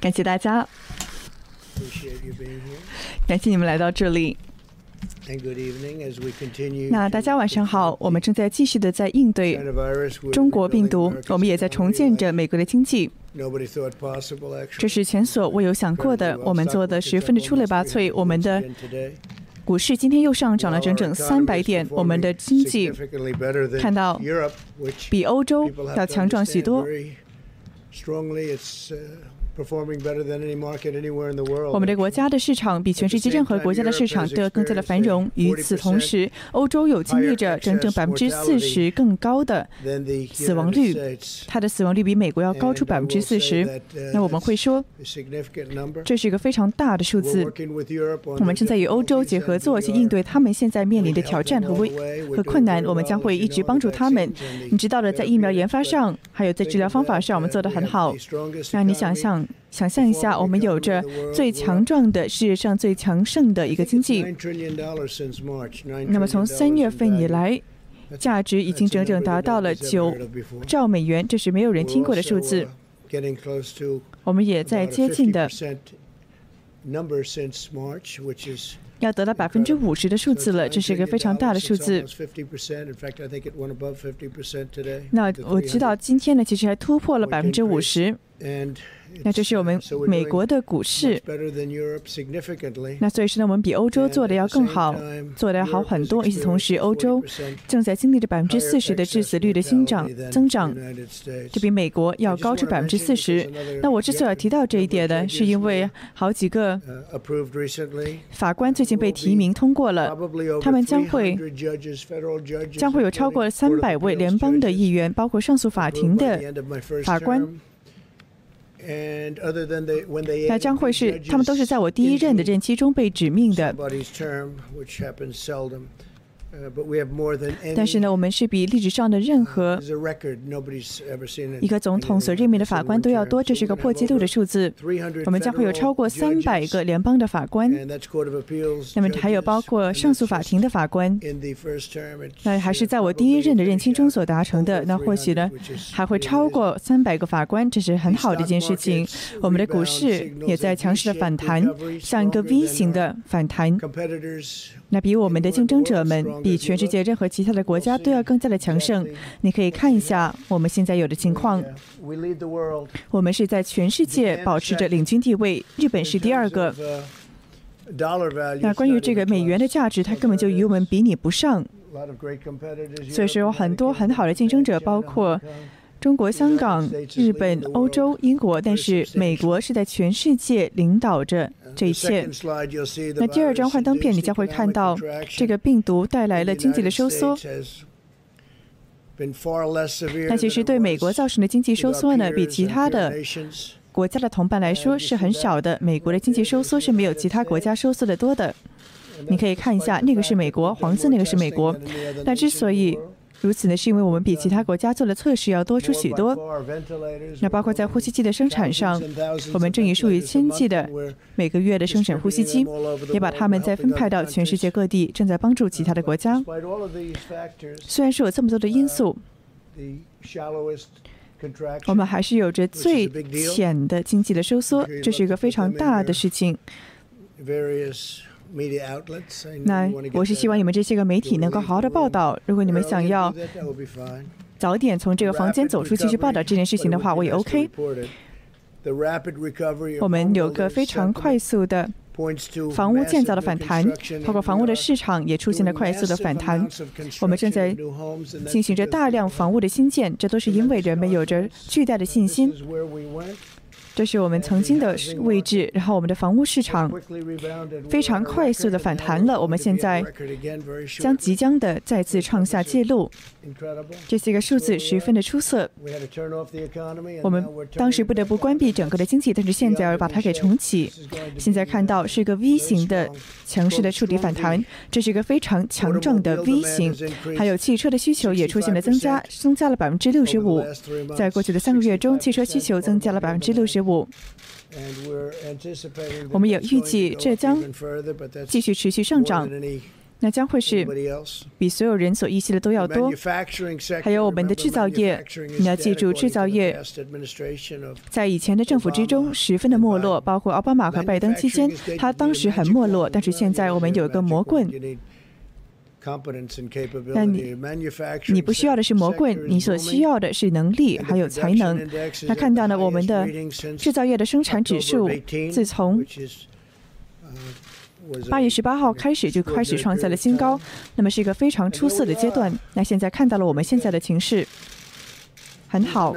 感谢大家，感谢你们来到这里。那大家晚上好，我们正在继续的在应对中国病毒，我们也在重建着美国的经济。这是前所未有想过的，我们做的十分的出类拔萃。我们的股市今天又上涨了整整三百点，我们的经济看到比欧洲要强壮许多。strongly. It's uh, 我们的国家的市场比全世界任何国家的市场都要更加的繁荣。与此同时，欧洲有经历着整整百分之四十更高的死亡率，它的死亡率比美国要高出百分之四十。那我们会说，这是一个非常大的数字。我们正在与欧洲结合作，去应对他们现在面临的挑战和危和困难。我们将会一直帮助他们。你知道的，在疫苗研发上，还有在治疗方法上，我们做得很好。那你想象？想象一下，我们有着最强壮的世界上最强盛的一个经济。那么从三月份以来，价值已经整整达到了九兆美元，这是没有人听过的数字。我们也在接近的，要得到百分之五十的数字了，这是一个非常大的数字。那我知道今天呢，其实还突破了百分之五十。那这是我们美国的股市，那所以说呢，我们比欧洲做的要更好，做的要好很多。与此同时，欧洲正在经历着百分之四十的致死率的增长，增长，这比美国要高出百分之四十。那我之所以要提到这一点呢，是因为好几个法官最近被提名通过了，他们将会将会有超过三百位联邦的议员，包括上诉法庭的法官。那将会是他们都是在我第一任的任期中被指命的。但是呢，我们是比历史上的任何一个总统所任命的法官都要多，这是一个破纪录的数字。我们将会有超过三百个联邦的法官，那么还有包括上诉法庭的法官。那还是在我第一任的任期中所达成的。那或许呢，还会超过三百个法官，这是很好的一件事情。我们的股市也在强势的反弹，像一个 V 型的反弹。那比我们的竞争者们，比全世界任何其他的国家都要更加的强盛。你可以看一下我们现在有的情况，我们是在全世界保持着领军地位，日本是第二个。那关于这个美元的价值，它根本就与我们比拟不上。所以说有很多很好的竞争者，包括。中国、香港、日本、欧洲、英国，但是美国是在全世界领导着这一切。那第二张幻灯片，你将会看到这个病毒带来了经济的收缩。那其实对美国造成的经济收缩呢，比其他的国家的同伴来说是很少的。美国的经济收缩是没有其他国家收缩的多的。你可以看一下，那个是美国，黄色那个是美国。那之所以如此呢，是因为我们比其他国家做的测试要多出许多。那包括在呼吸机的生产上，我们正以数以千计的每个月的生产呼吸机，也把它们再分派到全世界各地，正在帮助其他的国家。虽然是有这么多的因素，我们还是有着最浅的经济的收缩，这是一个非常大的事情。那我是希望你们这些个媒体能够好好的报道。如果你们想要早点从这个房间走出去去报道这件事情的话，我也 OK。我们有个非常快速的房屋建造的反弹，包括房屋的市场也出现了快速的反弹。我们正在进行着大量房屋的新建，这都是因为人们有着巨大的信心。这是我们曾经的位置，然后我们的房屋市场非常快速的反弹了。我们现在将即将的再次创下纪录，这些个数字十分的出色。我们当时不得不关闭整个的经济，但是现在要把它给重启。现在看到是一个 V 型的强势的触底反弹，这是一个非常强壮的 V 型。还有汽车的需求也出现了增加，增加了百分之六十五。在过去的三个月中，汽车需求增加了百分之六十。五，我们也预计这将继续持续上涨。那将会是比所有人所预期的都要多。还有我们的制造业，你要记住，制造业在以前的政府之中十分的没落，包括奥巴马和拜登期间，他当时很没落。但是现在我们有一个魔棍，那你你不需要的是魔棍，你所需要的是能力还有才能。那看到了，我们的制造业的生产指数自从。八月十八号开始就开始创下了新高，那么是一个非常出色的阶段。那现在看到了我们现在的情势，很好，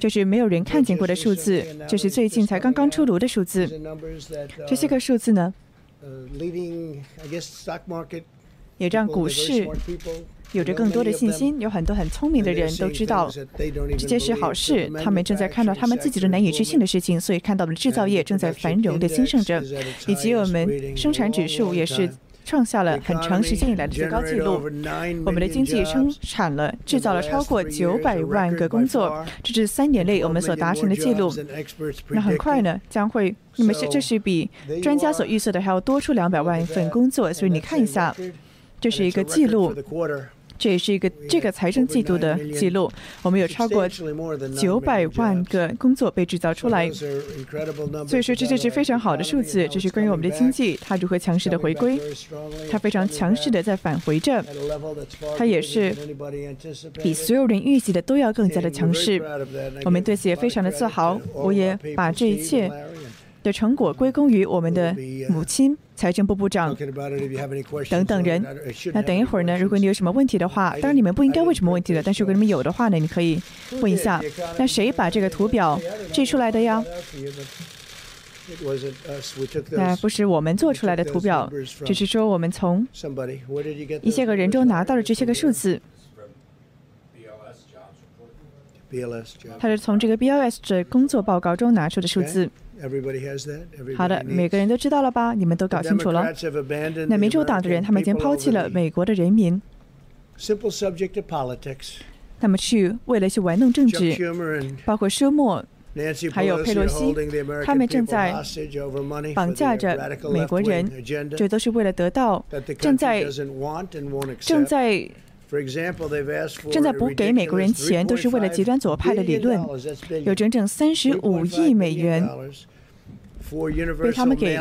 这是没有人看见过的数字，这是最近才刚刚出炉的数字。这些个数字呢，也让股市。有着更多的信心，有很多很聪明的人都知道这件事好事。他们正在看到他们自己的难以置信的事情，所以看到了制造业正在繁荣的兴盛着，以及我们生产指数也是创下了很长时间以来的最高纪录。我们的经济生产了制造了超过九百万个工作，这是三年内我们所达成的记录。那很快呢，将会那么是这是比专家所预测的还要多出两百万份工作。所以你看一下，这是一个记录。这也是一个这个财政季度的记录，我们有超过九百万个工作被制造出来，所以说这就是非常好的数字。这是关于我们的经济，它如何强势的回归，它非常强势的在返回着，它也是比所有人预计的都要更加的强势。我们对此也非常的自豪，我也把这一切。的成果归功于我们的母亲、财政部部长等等人。那等一会儿呢？如果你有什么问题的话，当然你们不应该问什么问题的，但是如果你们有的话呢，你可以问一下。那谁把这个图表制出来的呀？那不是我们做出来的图表，只是说我们从一些个人中拿到了这些个数字。他是从这个 BLS 的工作报告中拿出的数字。好的，每个人都知道了吧？你们都搞清楚了。那民主党的人，他们已经抛弃了美国的人民，那么去为了去玩弄政治，包括舒默，还有佩洛西，他们正在绑架着美国人，这都是为了得到正在正在。正在补给美国人钱，都是为了极端左派的理论，有整整三十五亿美元。被他们给。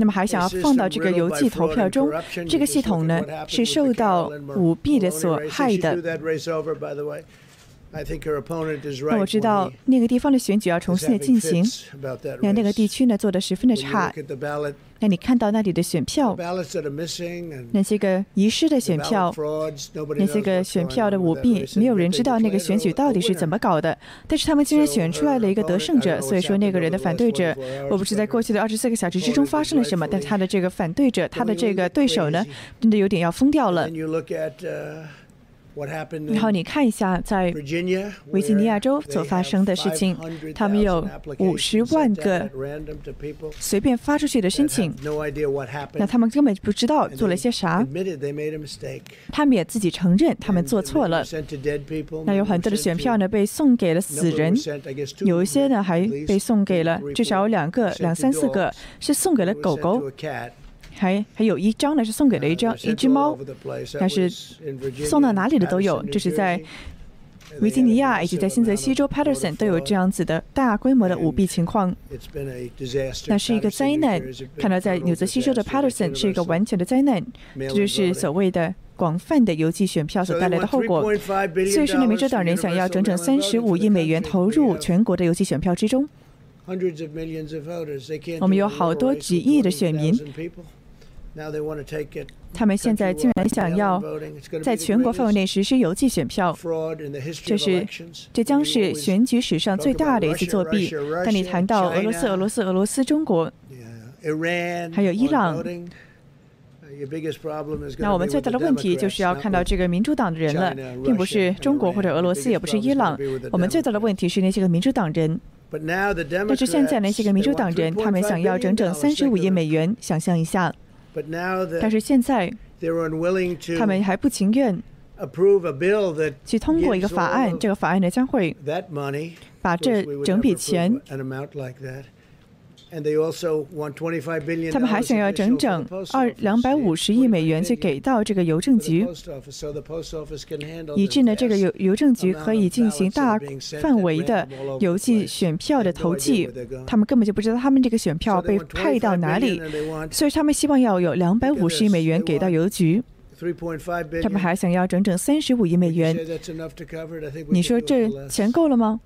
那么还想要放到这个邮寄投票中，这个系统呢是受到舞弊的所害的。那我知道那个地方的选举要重新的进行，那那个地区呢做的十分的差。那你看到那里的选票，那些个遗失的选票，那些个选票的舞弊，没有人知道那个选举到底是怎么搞的。但是他们竟然选出来了一个得胜者，所以说那个人的反对者，我不知在过去的二十四个小时之中发生了什么，但他的这个反对者，他的这个对手呢，真的有点要疯掉了。然后你看一下，在维吉尼亚州所发生的事情，他们有五十万个随便发出去的申请，那他们根本不知道做了些啥，他们也自己承认他们做错了。那有很多的选票呢被送给了死人，有一些呢还被送给了，至少有两个、两三四个是送给了狗狗。还还有一张呢，是送给了一张一只猫，但是送到哪里的都有，这是在维吉尼亚以及在新泽西州 Patterson 都有这样子的大规模的舞弊情况。那是一个灾难，看到在纽泽西州的 Patterson 是一个完全的灾难，这就是所谓的广泛的邮寄选票所带来的后果。所以说，民主党人想要整整三十五亿美元投入全国的邮寄选票之中。我们有好多几亿的选民。他们现在竟然想要在全国范围内实施邮寄选票，这是这将是选举史上最大的一次作弊。当你谈到俄罗斯、俄罗斯、俄罗斯、中国，还有伊朗，那我们最大的问题就是要看到这个民主党的人了，并不是中国或者俄罗斯，也不是伊朗。我们最大的问题是那些个民主党人。但是现在那些个民主党人，他们想要整整三十五亿美元，想象一下。但是现在，他们还不情愿去通过一个法案。这个法案呢，将会把这整笔钱他们还想要整整二两百五十亿美元去给到这个邮政局，以致呢这个邮邮政局可以进行大范围的邮寄选票的投寄。他们根本就不知道他们这个选票被派到哪里，所以他们希望要有两百五十亿美元给到邮局。他们还想要整整三十五亿美元。你说这钱够了吗？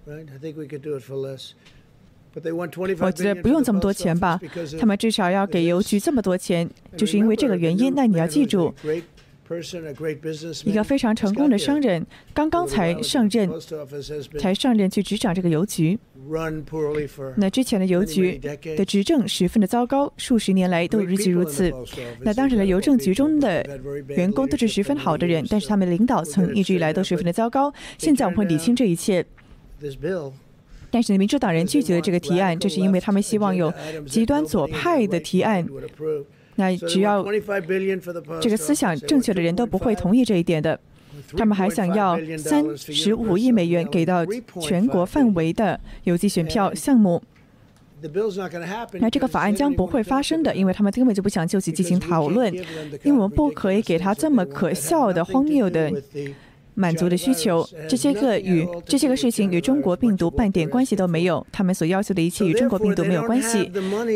我觉得不用这么多钱吧。他们至少要给邮局这么多钱，就是因为这个原因。那你要记住，一个非常成功的商人刚刚才上任，才上任去执掌这个邮局。那之前的邮局的执政十分的糟糕，数十年来都如此如此。那当时的邮政局中的员工都是十分好的人，但是他们的领导层一直以来都十分的糟糕。现在我们会理清这一切。但是民主党人拒绝了这个提案，这是因为他们希望有极端左派的提案。那只要这个思想正确的人都不会同意这一点的。他们还想要三十五亿美元给到全国范围的邮寄选票项目。那这个法案将不会发生的，因为他们根本就不想就此进行讨论，因为我们不可以给他这么可笑的、荒谬的。满足的需求，这些个与这些个事情与中国病毒半点关系都没有。他们所要求的一切与中国病毒没有关系。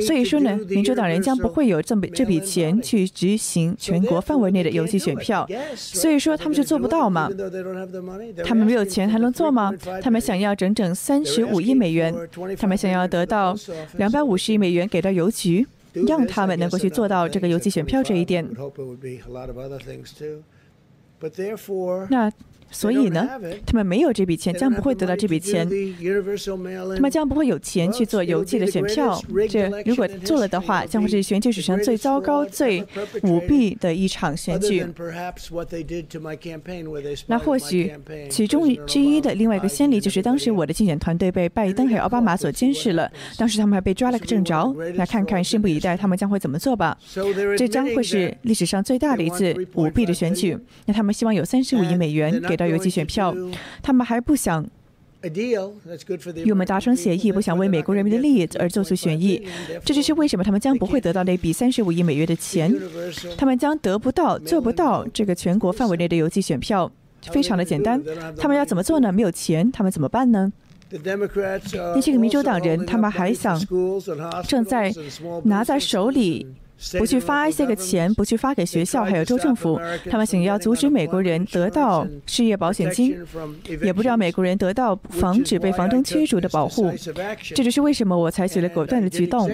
所以说呢，民主党人将不会有这笔这笔钱去执行全国范围内的邮寄选票。所以说他们就做不到嘛。他们没有钱还能做吗？他们想要整整三十五亿美元，他们想要得到两百五十亿美元给到邮局，让他们能够去做到这个邮寄选票这一点。那。所以呢，他们没有这笔钱，将不会得到这笔钱。他们将不会有钱去做邮寄的选票。这如果做了的话，将会是选举史上最糟糕、最舞弊的一场选举。那或许其中之一的另外一个先例，就是当时我的竞选团队被拜登还有奥巴马所监视了。当时他们还被抓了个正着。那看看，拭目以待，他们将会怎么做吧。这将会是历史上最大的一次舞弊的选举。那他们希望有三十五亿美元给。到邮寄选票，他们还不想与我们达成协议，不想为美国人民的利益而做出选议。这就是为什么他们将不会得到那笔三十五亿美元的钱，他们将得不到、做不到这个全国范围内的邮寄选票。非常的简单，他们要怎么做呢？没有钱，他们怎么办呢？那些个民主党人，他们还想正在拿在手里。不去发一些个钱，不去发给学校，还有州政府，他们想要阻止美国人得到失业保险金，也不让美国人得到防止被房东驱逐的保护。这就是为什么我采取了果断的举动。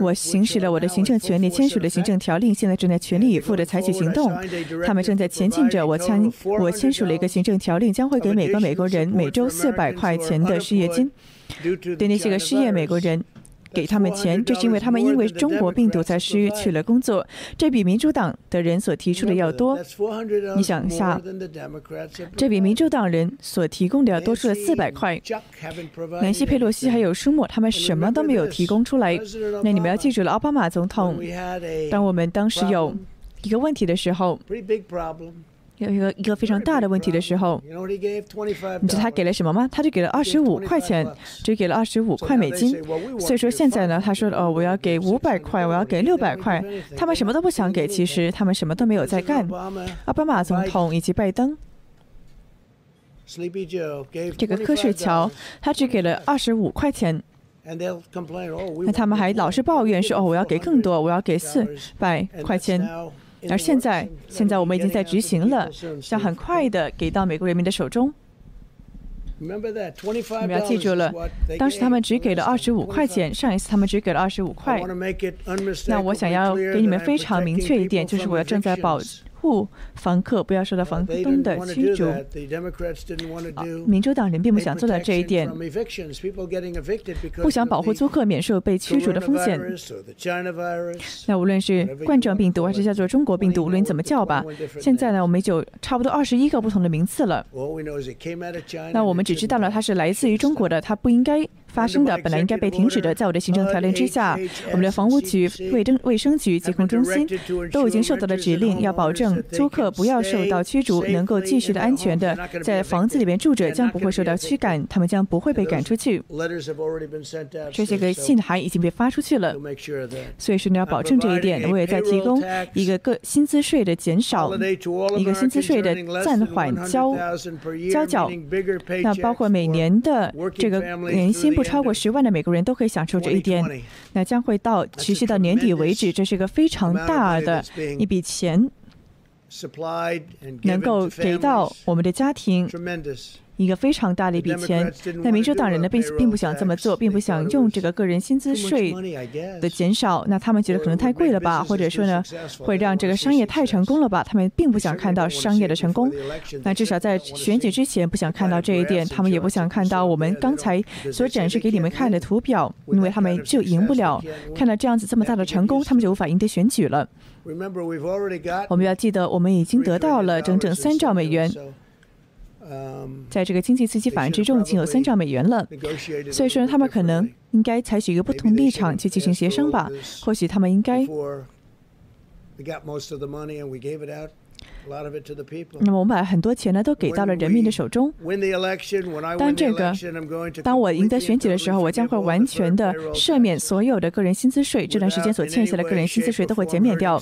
我行使了我的行政权利，签署了行政条令，现在正在全力以赴的采取行动。他们正在前进着。我签我签署了一个行政条令，将会给每个美国人每周四百块钱的失业金，对那些个失业美国人。给他们钱，这是因为他们因为中国病毒才失去了工作，这比民主党的人所提出的要多。你想一下，这比民主党人所提供的要多出了四百块。南希·佩洛西还有舒默，他们什么都没有提供出来。那你们要记住了，奥巴马总统，当我们当时有一个问题的时候。有一个一个非常大的问题的时候，你知道他给了什么吗？他就给了二十五块钱，只给了二十五块美金。所以说现在呢，他说哦，我要给五百块，我要给六百块，他们什么都不想给。其实他们什么都没有在干。奥巴马总统以及拜登，这个瞌睡桥，他只给了二十五块钱。那他们还老是抱怨说哦，我要给更多，我要给四百块钱。而现在，现在我们已经在执行了，将很快的给到美国人民的手中。你们要记住了，当时他们只给了二十五块钱，上一次他们只给了二十五块。那我想要给你们非常明确一点，就是我要正在保。护房客不要受到房东的驱逐。民主党人并不想做到这一点，不想保护租客免受被驱逐的风险。那无论是冠状病毒还是叫做中国病毒，无论怎么叫吧，现在呢，我们就差不多二十一个不同的名次了。那我们只知道了它是来自于中国的，它不应该。发生的，本来应该被停止的。在我的行政条令之下，我们的房屋局、卫生卫生局、疾控中心都已经受到了指令，要保证租客不要受到驱逐，能够继续的安全的在房子里面住着，将不会受到驱赶，他们将不会被赶出去。这些个信函已经被发出去了，所以说你要保证这一点。我也在提供一个个薪资税的减少，一个薪资税的暂缓交交缴。那包括每年的这个年薪不超过十万的美国人都可以享受这一点。那将会到持续到年底为止，这是一个非常大的一笔钱，能够给到我们的家庭。一个非常大的一笔钱，但民主党人呢并并不想这么做，并不想用这个个人薪资税的减少，那他们觉得可能太贵了吧，或者说呢会让这个商业太成功了吧，他们并不想看到商业的成功。那至少在选举之前不想看到这一点，他们也不想看到我们刚才所展示给你们看的图表，因为他们就赢不了。看到这样子这么大的成功，他们就无法赢得选举了。我们要记得，我们已经得到了整整三兆美元。在这个经济刺激法案之中，已经有三兆美元了，所以说他们可能应该采取一个不同立场去进行协商吧。或许他们应该。那么我们把很多钱呢都给到了人民的手中。当这个，当我赢得选举的时候，我将会完全的赦免所有的个人薪资税。这段时间所欠下的个人薪资税都会减免掉，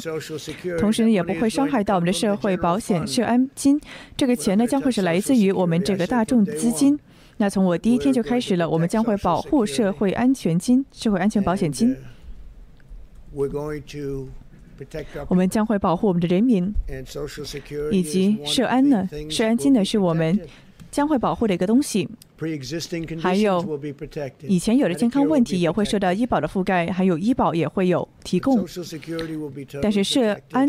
同时呢也不会伤害到我们的社会保险、社安金。这个钱呢将会是来自于我们这个大众资金。那从我第一天就开始了，我们将会保护社会安全金、社会安全保险金。我们将会保护我们的人民，以及社安呢？社安金呢？是我们将会保护的一个东西。还有以前有的健康问题也会受到医保的覆盖，还有医保也会有提供。但是社安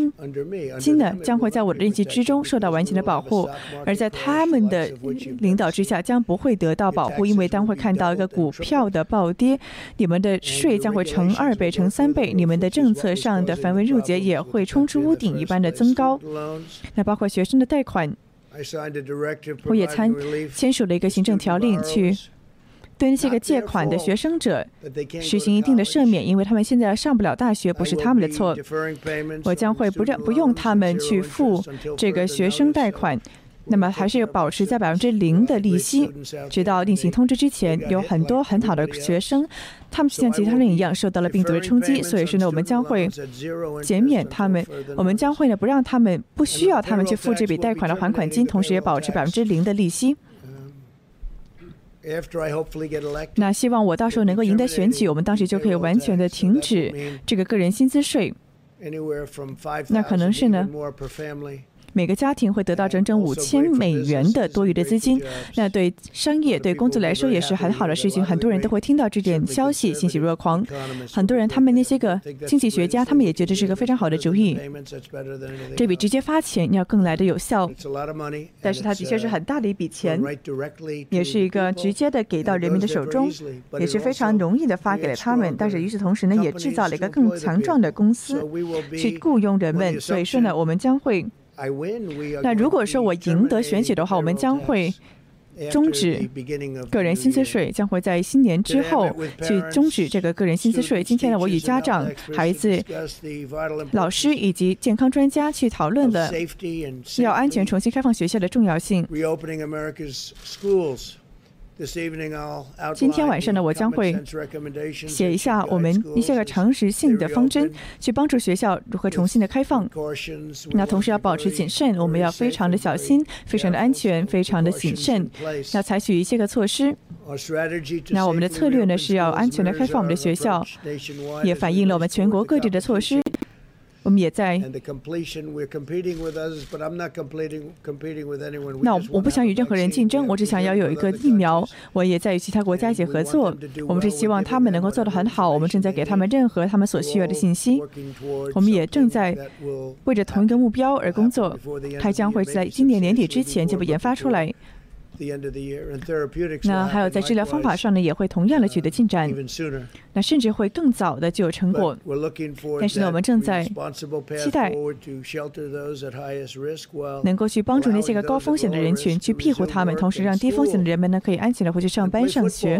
金呢，将会在我的任期之中受到完全的保护，而在他们的领导之下将不会得到保护，因为当会看到一个股票的暴跌，你们的税将会乘二倍、乘三倍，你们的政策上的繁文缛节也会冲出屋顶一般的增高。那包括学生的贷款。我也参签署了一个行政条令，去对那些个借款的学生者实行一定的赦免，因为他们现在上不了大学，不是他们的错。我将会不让不用他们去付这个学生贷款。那么还是保持在百分之零的利息，直到另行通知之前。有很多很好的学生，他们像其他人一样受到了病毒的冲击，所以说呢，我们将会减免他们，我们将会呢不让他们不需要他们去付这笔贷款的还款金，同时也保持百分之零的利息。那希望我到时候能够赢得选举，我们当时就可以完全的停止这个个人薪资税。那可能是呢。每个家庭会得到整整五千美元的多余的资金，那对商业、对工作来说也是很好的事情。很多人都会听到这点消息，欣喜若狂。很多人，他们那些个经济学家，他们也觉得是一个非常好的主意。这比直接发钱要更来的有效。但是它的确是很大的一笔钱，也是一个直接的给到人民的手中，也是非常容易的发给了他们。但是与此同时呢，也制造了一个更强壮的公司去雇佣人们。所以说呢，我们将会。那如果说我赢得选举的话，我们将会终止个人薪资税，将会在新年之后去终止这个个人薪资税。今天呢，我与家长、孩子、老师以及健康专家去讨论了要安全重新开放学校的重要性。今天晚上呢，我将会写一下我们一些个常识性的方针，去帮助学校如何重新的开放。那同时要保持谨慎，我们要非常的小心，非常的安全，非常的谨慎，要采取一些个措施。那我们的策略呢，是要安全的开放我们的学校，也反映了我们全国各地的措施。我们也在。那我不想与任何人竞争，我只想要有一个疫苗。我也在与其他国家一起合作。我们是希望他们能够做得很好。我们正在给他们任何他们所需要的信息。我们也正在为着同一个目标而工作。它将会在今年年底之前就被研发出来。那还有在治疗方法上呢，也会同样的取得进展。那甚至会更早的就有成果。但是呢，我们正在期待能够去帮助那些个高风险的人群，去庇护他们，同时让低风险的人们呢可以安全的回去上班、上学，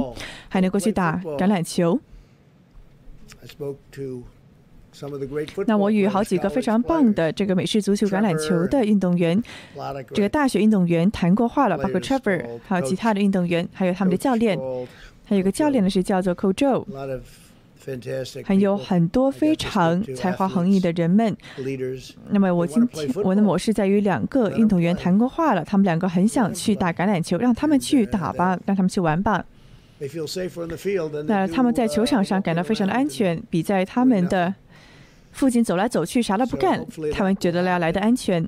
还能够去打橄榄球。那我与好几个非常棒的这个美式足球橄榄球的运动员，这个大学运动员谈过话了，包括 Trevor，还有其他的运动员，还有他们的教练，还有个教练呢是叫做 Ko Joe，还有很多非常才华横溢的人们。那么我今天我的模式在于两个运动员谈过话了，他们两个很想去打橄榄球，让他们去打吧，让他们去玩吧。那他们在球场上感到非常的安全，比在他们的。父亲走来走去，啥都不干，他们觉得要来的安全。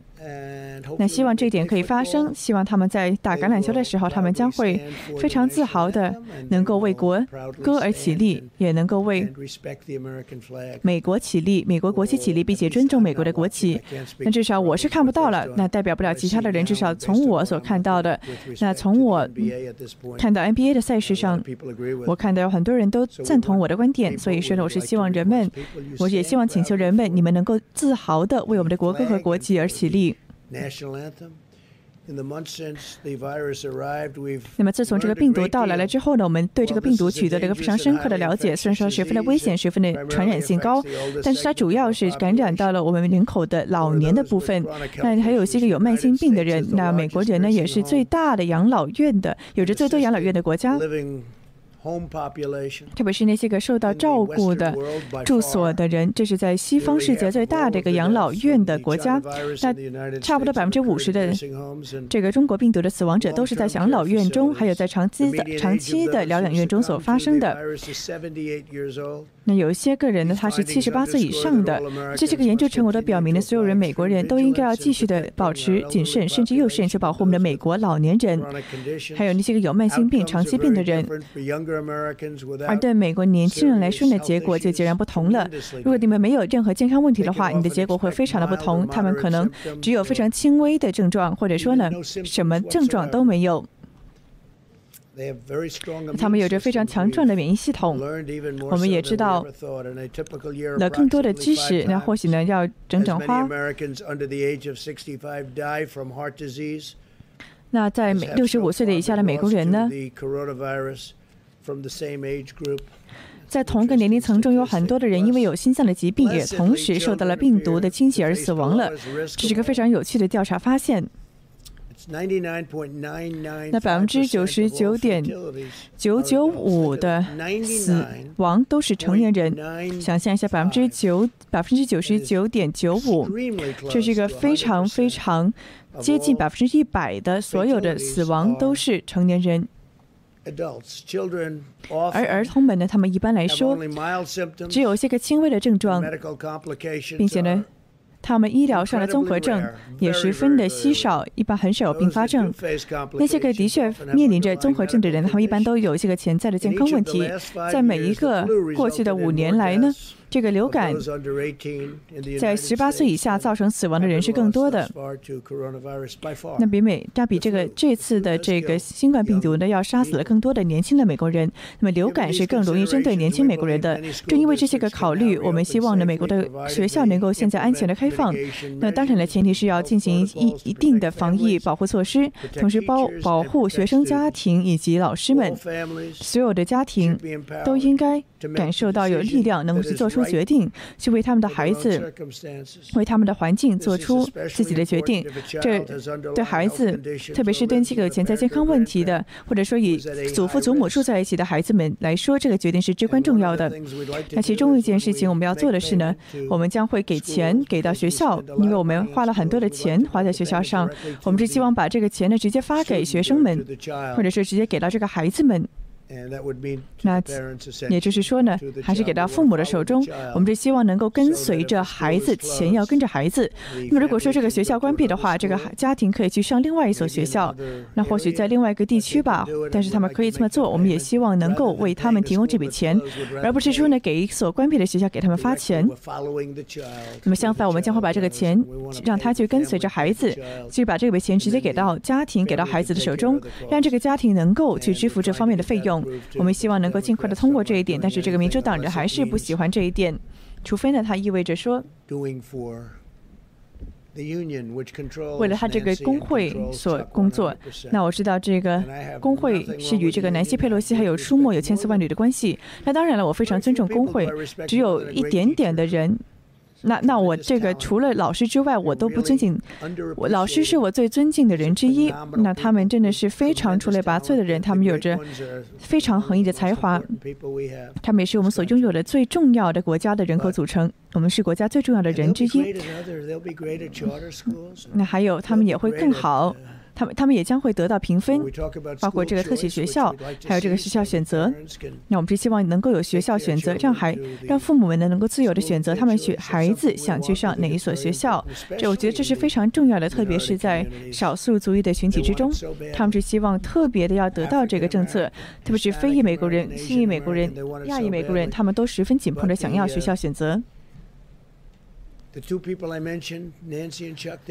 那希望这一点可以发生。希望他们在打橄榄球的时候，他们将会非常自豪的，能够为国歌而起立，也能够为美国起立，美国国旗起立，并且尊重美国的国旗。那至少我是看不到了，那代表不了其他的人。至少从我所看到的，那从我看到 NBA 的赛事上，我看到有很多人都赞同我的观点。所以说呢，我是希望人们，我也希望请求人们，你们能够自豪的为我们的国歌和国旗而起立。那么自从这个病毒到来了之后呢，我们对这个病毒取得了一个非常深刻的了解。虽然说十分的危险，十分的传染性高，但是它主要是感染到了我们人口的老年的部分。那还有些个有慢性病的人。那美国人呢，也是最大的养老院的，有着最多养老院的国家。特别是那些个受到照顾的住所的人，这是在西方世界最大的一个养老院的国家。那差不多百分之五十的这个中国病毒的死亡者都是在养老院中，还有在长期的长期的疗养院中所发生的。那有一些个人呢，他是七十八岁以上的。这些个研究成果都表明了，所有人美国人都应该要继续的保持谨慎，甚至又慎，去保护我们的美国老年人，还有那些个有慢性病、长期病的人。而对美国年轻人来说呢，结果就截然不同了。如果你们没有任何健康问题的话，你的结果会非常的不同。他们可能只有非常轻微的症状，或者说呢，什么症状都没有。他们有着非常强壮的免疫系统。我们也知道了更多的知识，那或许呢要整整花。那在六十五岁的以下的美国人呢？在同一个年龄层中，有很多的人因为有心脏的疾病，也同时受到了病毒的侵袭而死亡了。这是个非常有趣的调查发现。那百分之九十九点九九五的死亡都是成年人。想象一下，百分之九百分之九十九点九五，这是一个非常非常接近百分之一百的所有的死亡都是成年人。而儿童们呢，他们一般来说只有一些个轻微的症状，并且呢，他们医疗上的综合症也十分的稀少，一般很少有并发症。那些个的确面临着综合症的人，他们一般都有一些个潜在的健康问题。在每一个过去的五年来呢。这个流感在十八岁以下造成死亡的人是更多的。那比美，那比这个这次的这个新冠病毒呢，要杀死了更多的年轻的美国人。那么流感是更容易针对年轻美国人的。正因为这些个考虑，我们希望呢，美国的学校能够现在安全的开放。那当然了，前提是要进行一一定的防疫保护措施，同时包保护学生家庭以及老师们。所有的家庭都应该感受到有力量，能够去做出。决定去为他们的孩子、为他们的环境做出自己的决定。这对孩子，特别是对这个潜在健康问题的，或者说与祖父祖母住在一起的孩子们来说，这个决定是至关重要的。那其中一件事情我们要做的是呢，我们将会给钱给到学校，因为我们花了很多的钱花在学校上。我们是希望把这个钱呢直接发给学生们，或者是直接给到这个孩子们。那也就是说呢，还是给到父母的手中。我们是希望能够跟随着孩子，钱要跟着孩子。那么如果说这个学校关闭的话，这个家庭可以去上另外一所学校，那或许在另外一个地区吧。但是他们可以这么做，我们也希望能够为他们提供这笔钱，而不是说呢给一所关闭的学校给他们发钱。那么相反，我们将会把这个钱让他去跟随着孩子，去把这笔钱直接给到家庭，给到孩子的手中，让这个家庭能够去支付这方面的费用。我们希望能够尽快的通过这一点，但是这个民主党人还是不喜欢这一点，除非呢，它意味着说，为了他这个工会所工作。那我知道这个工会是与这个南希佩洛西还有舒默有千丝万缕的关系。那当然了，我非常尊重工会，只有一点点的人。那那我这个除了老师之外，我都不尊敬。我老师是我最尊敬的人之一。那他们真的是非常出类拔萃的人，他们有着非常横溢的才华。他们也是我们所拥有的最重要的国家的人口组成。我们是国家最重要的人之一。那还有，他们也会更好。他们他们也将会得到评分，包括这个特许学校，还有这个学校选择。那我们是希望能够有学校选择，让孩让父母们呢能够自由的选择他们学孩子想去上哪一所学校。这我觉得这是非常重要的，特别是在少数族裔的群体之中，他们是希望特别的要得到这个政策，特别是非裔美国人、新裔美国人、亚裔美国人，他们都十分紧迫的想要学校选择。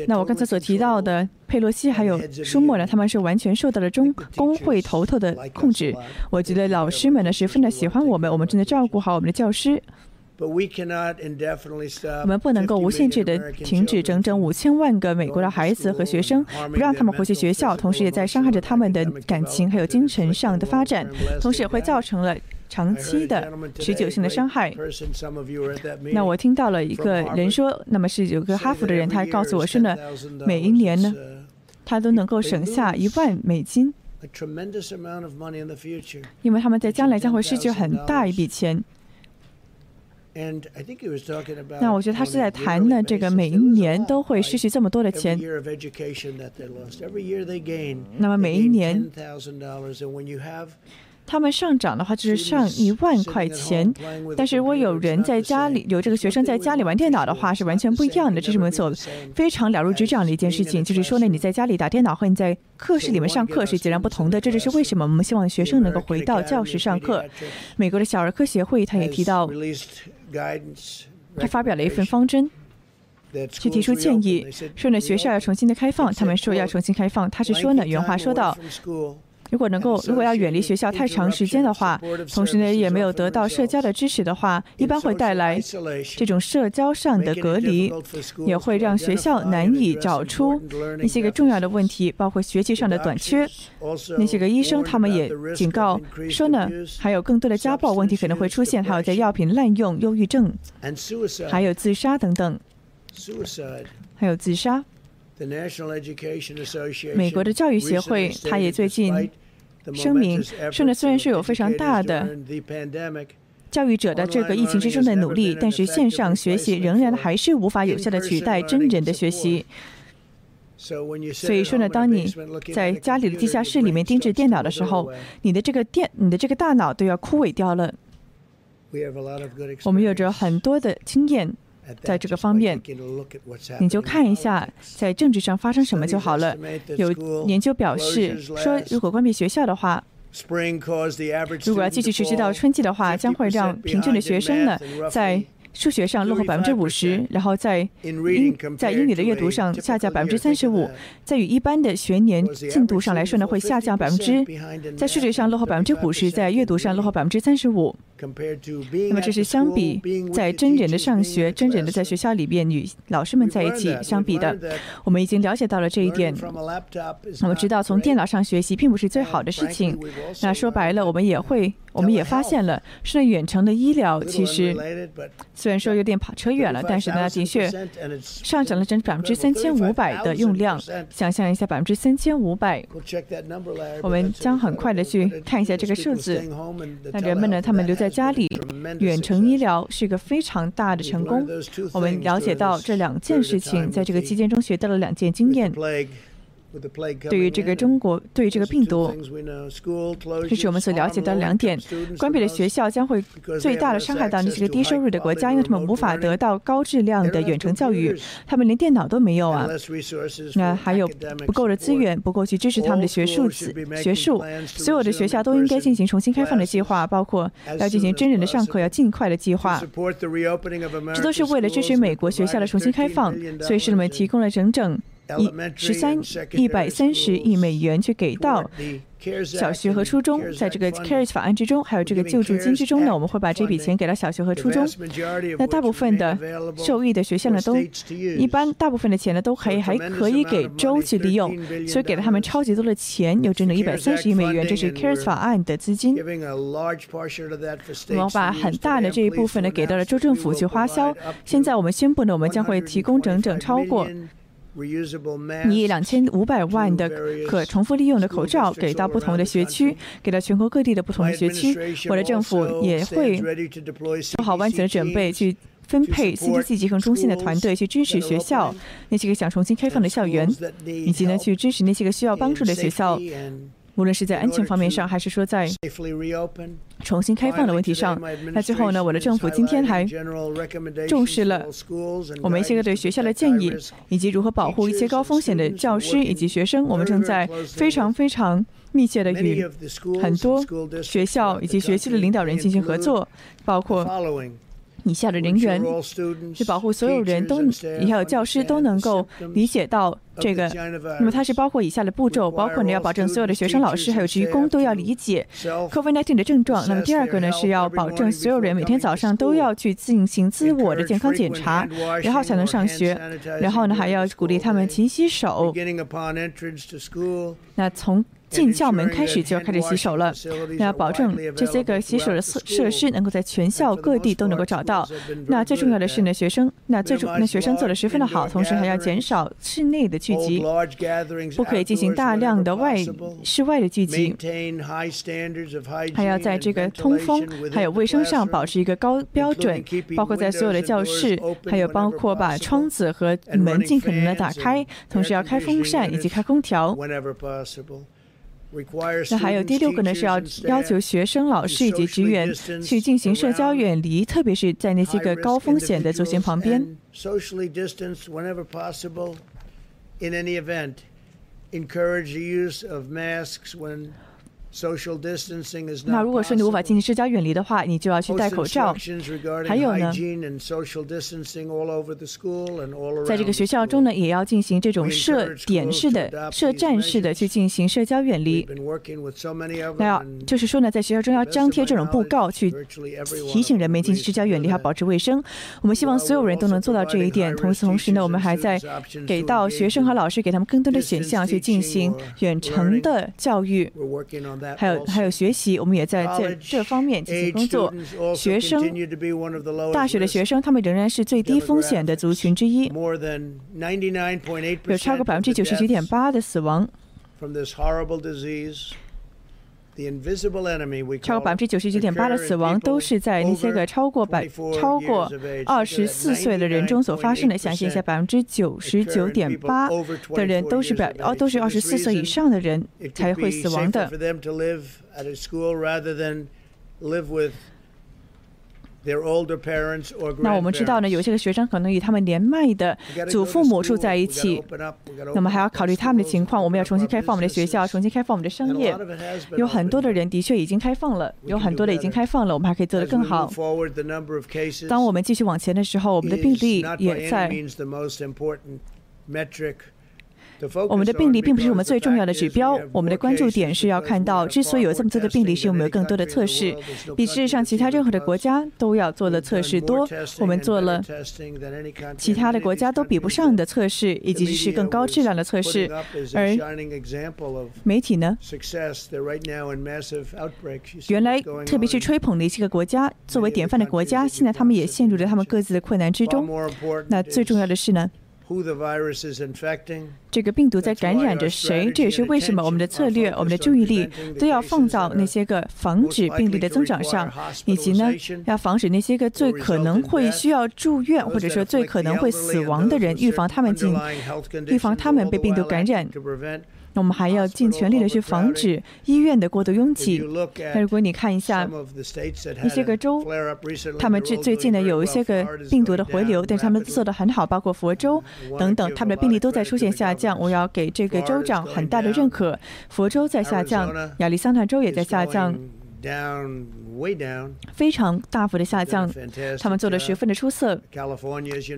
那我刚才所提到的佩洛西还有舒默呢，他们是完全受到了中工会头头的控制。我觉得老师们呢十分的喜欢我们，我们正在照顾好我们的教师。我们不能够无限制的停止整整五千万个美国的孩子和学生，不让他们回去学校，同时也在伤害着他们的感情还有精神上的发展，同时也会造成了。长期的、持久性的伤害。那我听到了一个人说，那么是有个哈佛的人，他告诉我说呢，每一年呢，他都能够省下一万美金，因为他们在将来将会失去很大一笔钱。那我觉得他是在谈呢，这个每一年都会失去这么多的钱。那么每一年。他们上涨的话就是上一万块钱，但是如果有人在家里有这个学生在家里玩电脑的话，是完全不一样的。这是没错，非常了如指掌的一件事情。就是说呢，你在家里打电脑和你在课室里面上课是截然不同的。这就是为什么我们希望学生能够回到教室上课。美国的小儿科协会他也提到，他发表了一份方针，去提出建议，说呢学校要重新的开放。他们说要重新开放，他是说呢原话说到。如果能够，如果要远离学校太长时间的话，同时呢也没有得到社交的支持的话，一般会带来这种社交上的隔离，也会让学校难以找出那些个重要的问题，包括学习上的短缺。那些个医生他们也警告说呢，还有更多的家暴问题可能会出现，还有在药品滥用、忧郁症，还有自杀等等，还有自杀。美国的教育协会，他也最近。声明说呢，虽然是有非常大的教育者的这个疫情之中的努力，但是线上学习仍然还是无法有效的取代真人的学习。所以说呢，当你在家里的地下室里面盯着电脑的时候，你的这个电、你的这个大脑都要枯萎掉了。我们有着很多的经验。在这个方面，你就看一下在政治上发生什么就好了。有研究表示说，如果关闭学校的话，如果要继续持续到春季的话，将会让贫困的学生呢在。数学上落后百分之五十，然后在英在英语的阅读上下降百分之三十五，在与一般的学年进度上来说呢，会下降百分之，在数学上落后百分之五十，在阅读上落后百分之三十五。那么这是相比在真人的上学、真人的在学校里边与老师们在一起相比的，我们已经了解到了这一点。我们知道从电脑上学习并不是最好的事情。那说白了，我们也会。我们也发现了，是远程的医疗其实虽然说有点跑车远了，但是呢，的确上涨了整百分之三千五百的用量。想象一下，百分之三千五百，我们将很快的去看一下这个数字。那人们呢，他们留在家里，远程医疗是一个非常大的成功。我们了解到这两件事情，在这个期间中学到了两件经验。对于这个中国，对于这个病毒，这是我们所了解到两点。关闭的学校将会最大的伤害到那些个低收入的国家，因为他们无法得到高质量的远程教育，他们连电脑都没有啊。那还有不够的资源，不够去支持他们的学术子学术。所有的学校都应该进行重新开放的计划，包括要进行真人的上课，要尽快的计划。这都是为了支持美国学校的重新开放，所以是我们提供了整整。一十三一百三十亿美元去给到小学和初中，在这个 CARES 法案之中，还有这个救助金之中呢，我们会把这笔钱给到小学和初中。那大部分的受益的学校呢，都一般大部分的钱呢，都可以还可以给州去利用，所以给了他们超级多的钱，有整整一百三十亿美元，这是 CARES 法案的资金。我们把很大的这一部分呢，给到了州政府去花销。现在我们宣布呢，我们将会提供整整超过。以两千五百万的可重复利用的口罩给到不同的学区，给到全国各地的不同的学区。我的政府也会做好万全的准备，去分配 CDC 集成中心的团队，去支持学校那些个想重新开放的校园，以及呢去支持那些个需要帮助的学校。无论是在安全方面上，还是说在重新开放的问题上，那最后呢，我的政府今天还重视了我们一些个对学校的建议，以及如何保护一些高风险的教师以及学生。我们正在非常非常密切的与很多学校以及学区的领导人进行合作，包括。以下的人员去保护所有人都，还有教师都能够理解到这个。那么它是包括以下的步骤，包括你要保证所有的学生、老师还有职工都要理解 COVID-19 的症状。那么第二个呢是要保证所有人每天早上都要去进行自我的健康检查，然后才能上学。然后呢还要鼓励他们勤洗手。那从进校门开始就要开始洗手了，那要保证这些个洗手的设设施能够在全校各地都能够找到。那最重要的是呢，学生那最重那学生做的十分的好，同时还要减少室内的聚集，不可以进行大量的外室外的聚集，还要在这个通风还有卫生上保持一个高标准，包括在所有的教室，还有包括把窗子和门尽可能的打开，同时要开风扇以及开空调。那还有第六个呢，是要要求学生、老师以及职员去进行社交远离，特别是在那些个高风险的族群旁边。那如果说你无法进行社交远离的话，你就要去戴口罩。还有呢，在这个学校中呢，也要进行这种设点式的、设站式的去进行社交远离。那要就是说呢，在学校中要张贴这种布告，去提醒人们进行社交远离，还要保持卫生。我们希望所有人都能做到这一点。同时，同时呢，我们还在给到学生和老师，给他们更多的选项去进行远程的教育。还有还有学习，我们也在这这方面进行工作。学生，大学的学生，他们仍然是最低风险的族群之一，有超过百分之九十九点八的死亡。超过百分之九十九点八的死亡都是在那些个超过百超过二十四岁的人中所发生的。相信一下，百分之九十九点八的人都是表哦，都是二十四岁以上的人才会死亡的。那我们知道呢，有些个学生可能与他们年迈的祖父母住在一起，那么还要考虑他们的情况。我们要重新开放我们的学校，重新开放我们的商业。有很多的人的确已经开放了，有很多的已经开放了，我们还可以做得更好。当我们继续往前的时候，我们的病例也在。我们的病例并不是我们最重要的指标，我们的关注点是要看到，之所以有这么多的病例，是我们有更多的测试，比世界上其他任何的国家都要做的测试多。我们做了其他的国家都比不上的测试，以及是更高质量的测试。而媒体呢？原来特别是吹捧的一些个国家，作为典范的国家，现在他们也陷入了他们各自的困难之中。那最重要的是呢？这个病毒在感染着谁？这也是为什么我们的策略、我们的注意力都要放到那些个防止病例的增长上，以及呢，要防止那些个最可能会需要住院或者说最可能会死亡的人，预防他们进，预防他们被病毒感染。那我们还要尽全力的去防止医院的过度拥挤。那如果你看一下一些个州，他们最最近呢有一些个病毒的回流，但是他们做的很好，包括佛州等等，他们的病例都在出现下降。我要给这个州长很大的认可。佛州在下降，亚利桑那州也在下降。非常大幅的下降，他们做的十分的出色。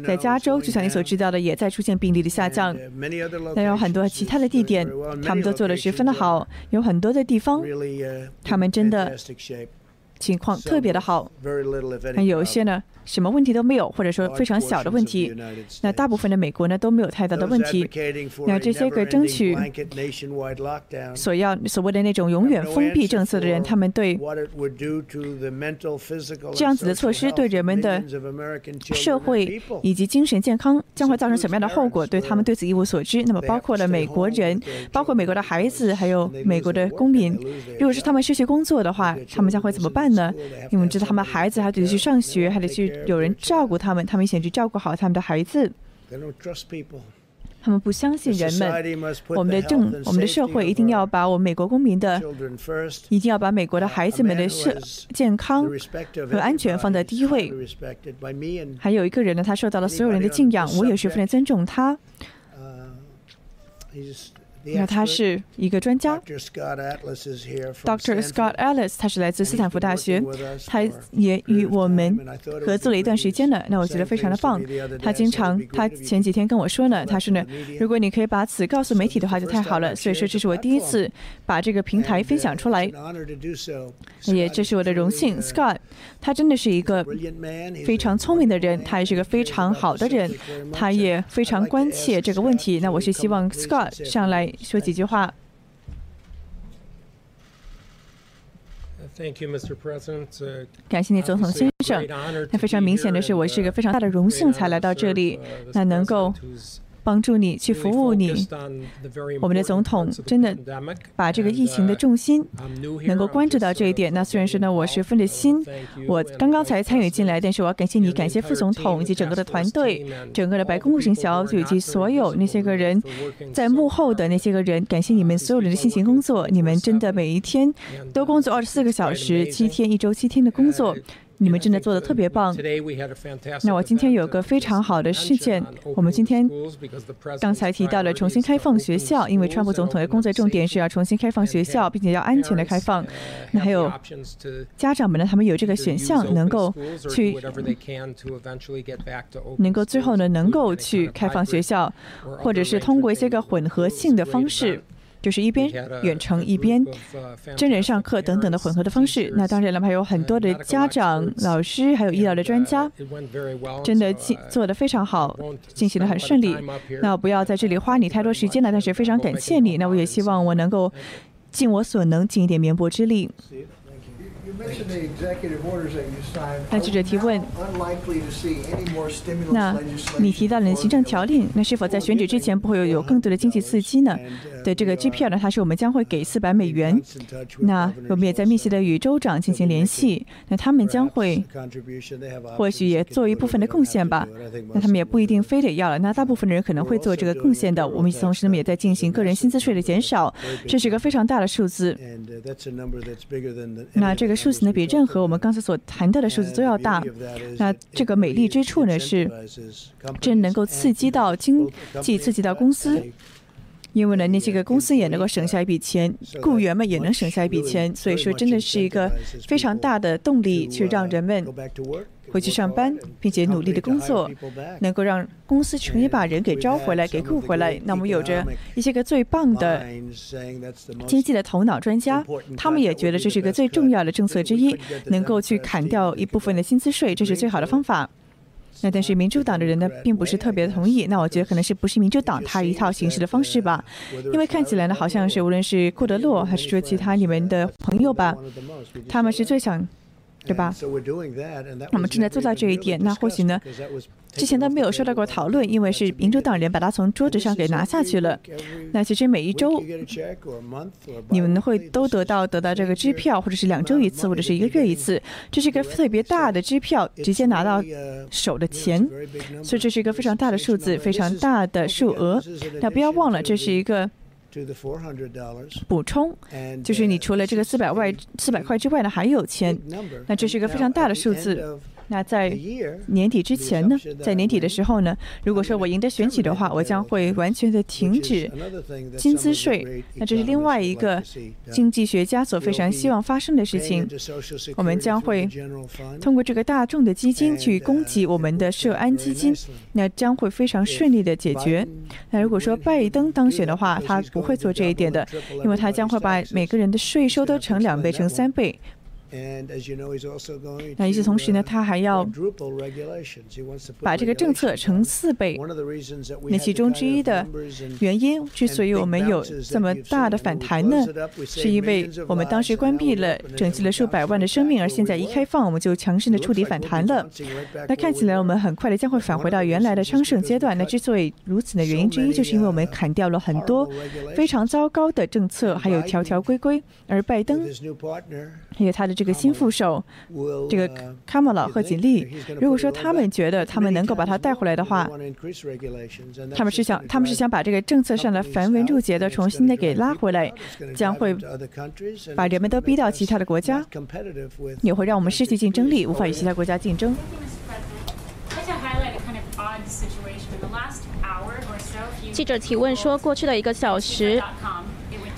在加州，就像你所知道的，也在出现病例的下降。那有很多其他的地点，他们都做的十分的好。有很多的地方，他们真的。情况特别的好，那有一些呢，什么问题都没有，或者说非常小的问题。那大部分的美国呢都没有太大的问题。那这些个争取所要所谓的那种永远封闭政策的人，他们对这样子的措施对人们的社会以及精神健康将会造成什么样的后果，对他们对此一无所知。那么包括了美国人，包括美国的孩子，还有美国的公民，如果是他们失去工作的话，他们将会怎么办？呢？因为知道他们孩子还得去上学，还得去有人照顾他们，他们想去照顾好他们的孩子。他们不相信人们。我们的政，我们的社会一定要把我们美国公民的，一定要把美国的孩子们的社健康和安全放在第一位。还有一个人呢，他受到了所有人的敬仰，我也十分的尊重他。那他是一个专家，Dr. Scott Ellis，他是来自斯坦福大学，他也与我们合作了一段时间了。那我觉得非常的棒。他经常，他前几天跟我说呢，他说呢，如果你可以把此告诉媒体的话，就太好了。所以说，这是我第一次把这个平台分享出来，也这是我的荣幸。Scott，他真的是一个非常聪明的人，他也是个非常好的人，他也非常关切这个问题。那我是希望 Scott 上来。说几句话。感谢你，总统先生。那非常明显的是，我是一个非常大的荣幸才来到这里，那能够。帮助你去服务你，我们的总统真的把这个疫情的重心能够关注到这一点。那虽然说呢，我十分的新，我刚刚才参与进来，但是我要感谢你，感谢副总统以及整个的团队，整个的白宫行小组以及所有那些个人在幕后的那些个人，感谢你们所有人的辛勤工作，你们真的每一天都工作二十四个小时，七天一周七天的工作。你们真的做的特别棒。那我今天有个非常好的事件，我们今天刚才提到了重新开放学校，因为川普总统的工作重点是要重新开放学校，并且要安全的开放。那还有家长们呢，他们有这个选项，能够去，能够最后呢，能够去开放学校，或者是通过一些个混合性的方式。就是一边远程一边真人上课等等的混合的方式。那当然了，还有很多的家长、老师，还有医疗的专家，真的进做的非常好，进行的很顺利。那不要在这里花你太多时间了，但是非常感谢你。那我也希望我能够尽我所能，尽一点绵薄之力。那记者提问：那你提到的行政条例，那是否在选举之前不会有有更多的经济刺激呢？对这个 G P R 呢，它是我们将会给四百美元。那我们也在密切的与州长进行联系，那他们将会或许也做一部分的贡献吧。那他们也不一定非得要了。那大部分的人可能会做这个贡献的。我们同时呢也在进行个人薪资税的减少，这是一个非常大的数字。那这个数字呢，比任何我们刚才所谈到的数字都要大。那这个美丽之处呢，是真能够刺激到经济，刺激到公司。因为呢，那些个公司也能够省下一笔钱，雇员们也能省下一笔钱，所以说真的是一个非常大的动力，去让人们回去上班，并且努力的工作，能够让公司重新把人给招回来，给雇回来。那么有着一些个最棒的经济的头脑专家，他们也觉得这是一个最重要的政策之一，能够去砍掉一部分的薪资税，这是最好的方法。那但是民主党的人呢，并不是特别同意。那我觉得可能是不是民主党他一套行事的方式吧？因为看起来呢，好像是无论是库德洛还是说其他你们的朋友吧，他们是最想，对吧？我们正在做到这一点。那或许呢，之前都没有受到过讨论，因为是民主党人把它从桌子上给拿下去了。那其实每一周，你们会都得到得到这个支票，或者是两周一次，或者是一个月一次。这是一个特别大的支票，直接拿到手的钱，所以这是一个非常大的数字，非常大的数额。那不要忘了，这是一个补充，就是你除了这个四百外四百块之外呢，还有钱。那这是一个非常大的数字。那在年底之前呢？在年底的时候呢？如果说我赢得选举的话，我将会完全的停止薪资税。那这是另外一个经济学家所非常希望发生的事情。我们将会通过这个大众的基金去供给我们的社安基金，那将会非常顺利的解决。那如果说拜登当选的话，他不会做这一点的，因为他将会把每个人的税收都乘两倍、乘三倍。那与此同时呢，他还要把这个政策乘四倍。那其中之一的原因，之所以我们有这么大的反弹呢，是因为我们当时关闭了，拯救了数百万的生命，而现在一开放，我们就强势的触底反弹了。那看起来我们很快的将会返回到原来的昌盛阶段。那之所以如此的原因之一，就是因为我们砍掉了很多非常糟糕的政策，还有条条规规，而拜登还有他的这。这个新副手，这个卡马拉和锦丽，如果说他们觉得他们能够把他带回来的话，他们是想，他们是想把这个政策上的繁文缛节的重新的给拉回来，将会把人们都逼到其他的国家，也会让我们失去竞争力，无法与其他国家竞争。记者提问说，过去的一个小时。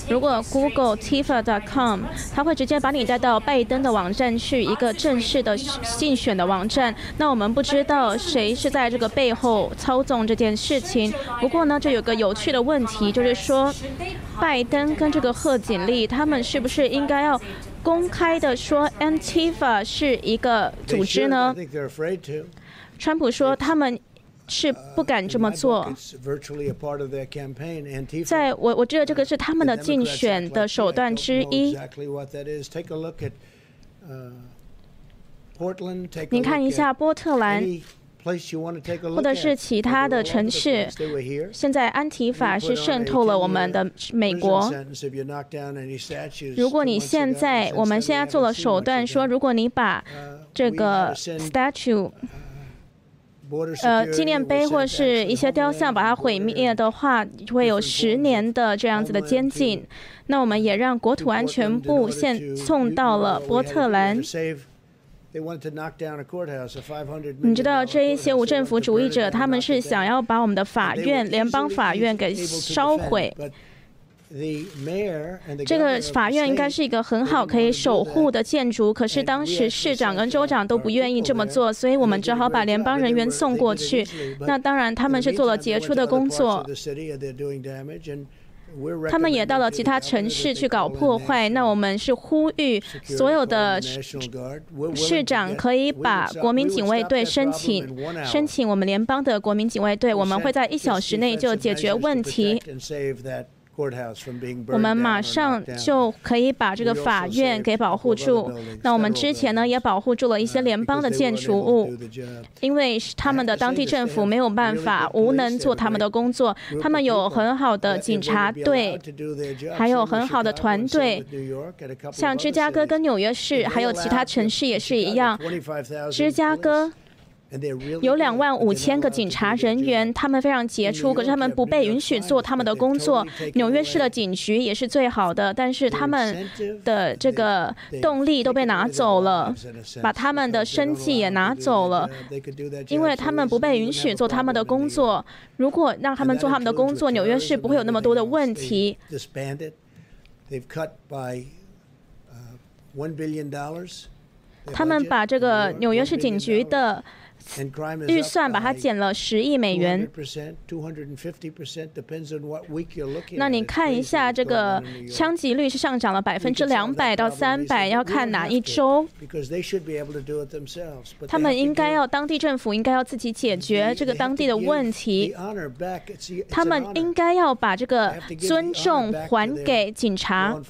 如果 Google Tifa.com，它会直接把你带到拜登的网站去，一个正式的竞选的网站。那我们不知道谁是在这个背后操纵这件事情。不过呢，这有个有趣的问题，就是说，拜登跟这个贺锦丽，他们是不是应该要公开的说 Antifa 是一个组织呢？川普说他们。是不敢这么做。在我我知道这个是他们的竞选的手段之一。您看一下波特兰，或者是其他的城市。现在安提法是渗透了我们的美国。如果你现在我们现在做了手段，说如果你把这个 statue。呃，纪念碑或是一些雕像，把它毁灭的话，会有十年的这样子的监禁。那我们也让国土安全部现送到了波特兰。你知道这一些无政府主义者，他们是想要把我们的法院、联邦法院给烧毁。这个法院应该是一个很好可以守护的建筑，可是当时市长跟州长都不愿意这么做，所以我们只好把联邦人员送过去。那当然，他们是做了杰出的工作，他们也到了其他城市去搞破坏。那我们是呼吁所有的市长可以把国民警卫队申请，申请我们联邦的国民警卫队，我们会在一小时内就解决问题。我们马上就可以把这个法院给保护住。那我们之前呢，也保护住了一些联邦的建筑物，因为他们的当地政府没有办法，无能做他们的工作。他们有很好的警察队，还有很好的团队，像芝加哥跟纽约市，还有其他城市也是一样。芝加哥。有两万五千个警察人员，他们非常杰出，可是他们不被允许做他们的工作。纽约市的警局也是最好的，但是他们的这个动力都被拿走了，把他们的生计也拿走了，因为他们不被允许做他们的工作。如果让他们做他们的工作，纽约市不会有那么多的问题。他们把这个纽约市警局的。预算把它减了十亿美元。那你看一下，这个枪击率是上涨了百分之两百到三百，要看哪一周。他们应该要当地政府应该要自己解决这个当地的问题。他们应该要把这个尊重还给警察，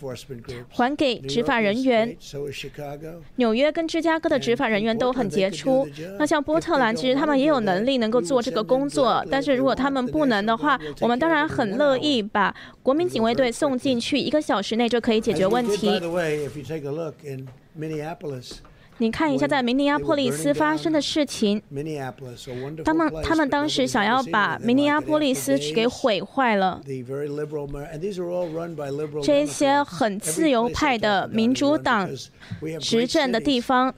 还给执法人员。纽约跟芝加哥的执法人员都很杰出。那像波特。兰其实他们也有能力能够做这个工作，但是如果他们不能的话，我们当然很乐意把国民警卫队送进去，一个小时内就可以解决问题。你看一下在明尼阿波利斯发生的事情，他们他们当时想要把明尼阿波利斯给毁坏了。这些很自由派的民主党执政的地方，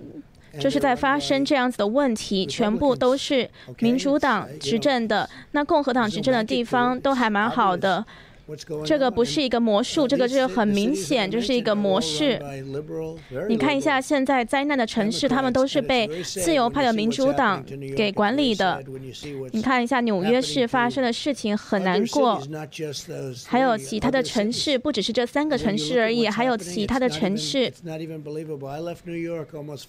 就是在发生这样子的问题，全部都是民主党执政的。那共和党执政的地方都还蛮好的。这个不是一个魔术，这个是很明显就是一个模式。你看一下现在灾难的城市，他们都是被自由派的民主党给管理的。你看一下纽约市发生的事情很难过，还有其他的城市，不只是这三个城市而已，还有其他的城市。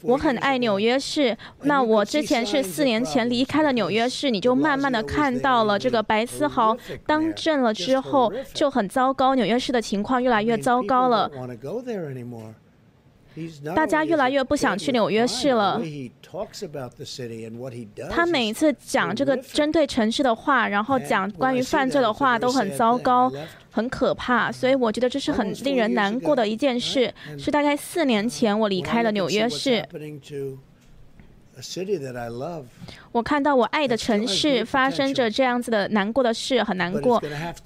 我很爱纽约市，那我之前是四年前离开了纽约市，你就慢慢的看到了这个白思豪当政了之后。就很糟糕，纽约市的情况越来越糟糕了。大家越来越不想去纽约市了。他每一次讲这个针对城市的话，然后讲关于犯罪的话，都很糟糕，很可怕。所以我觉得这是很令人难过的一件事。是大概四年前我离开了纽约市。我看到我爱的城市发生着这样子的难过的事，很难过。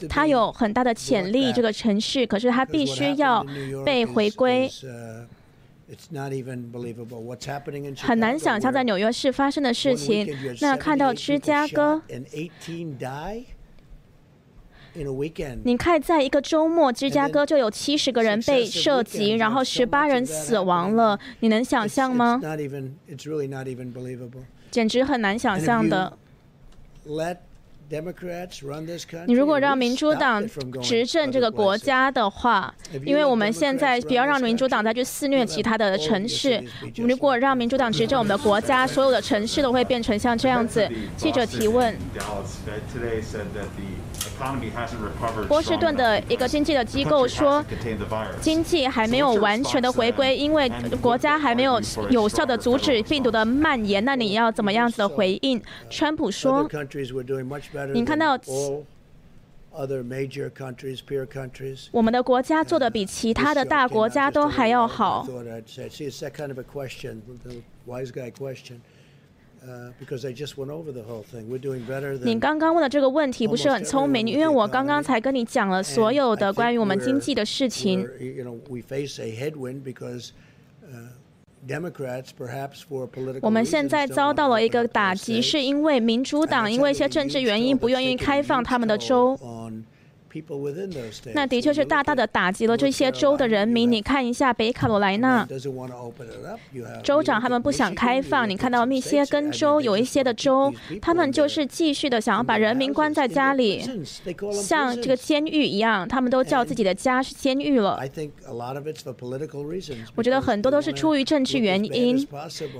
它有很大的潜力，这个城市，可是它必须要被回归。很难想象在纽约市发生的事情。那看到芝加哥。你看，在一个周末，芝加哥就有七十个人被涉及，然后十八人死亡了。你能想象吗？简直很难想象的。你如果让民主党执政这个国家的话，因为我们现在不要让民主党再去肆虐其他的城市。如果让民主党执政我们的国家，所有的城市都会变成像这样子。记者提问。波士顿的一个经济的机构说，经济还没有完全的回归，因为国家还没有有效的阻止病毒的蔓延。那你要怎么样子的回应？川普说，你看到我们的国家做的比其他的大国家都还要好。你刚刚问的这个问题不是很聪明，因为我刚刚才跟你讲了所有的关于我们经济的事情。我们现在遭到了一个打击，是因为民主党因为一些政治原因不愿意开放他们的州。那的确是大大的打击了这些州的人民。你看一下北卡罗来纳州长，他们不想开放。你看到密歇根州有一些的州，他们就是继续的想要把人民关在家里，像这个监狱一样，他们都叫自己的家是监狱了。我觉得很多都是出于政治原因，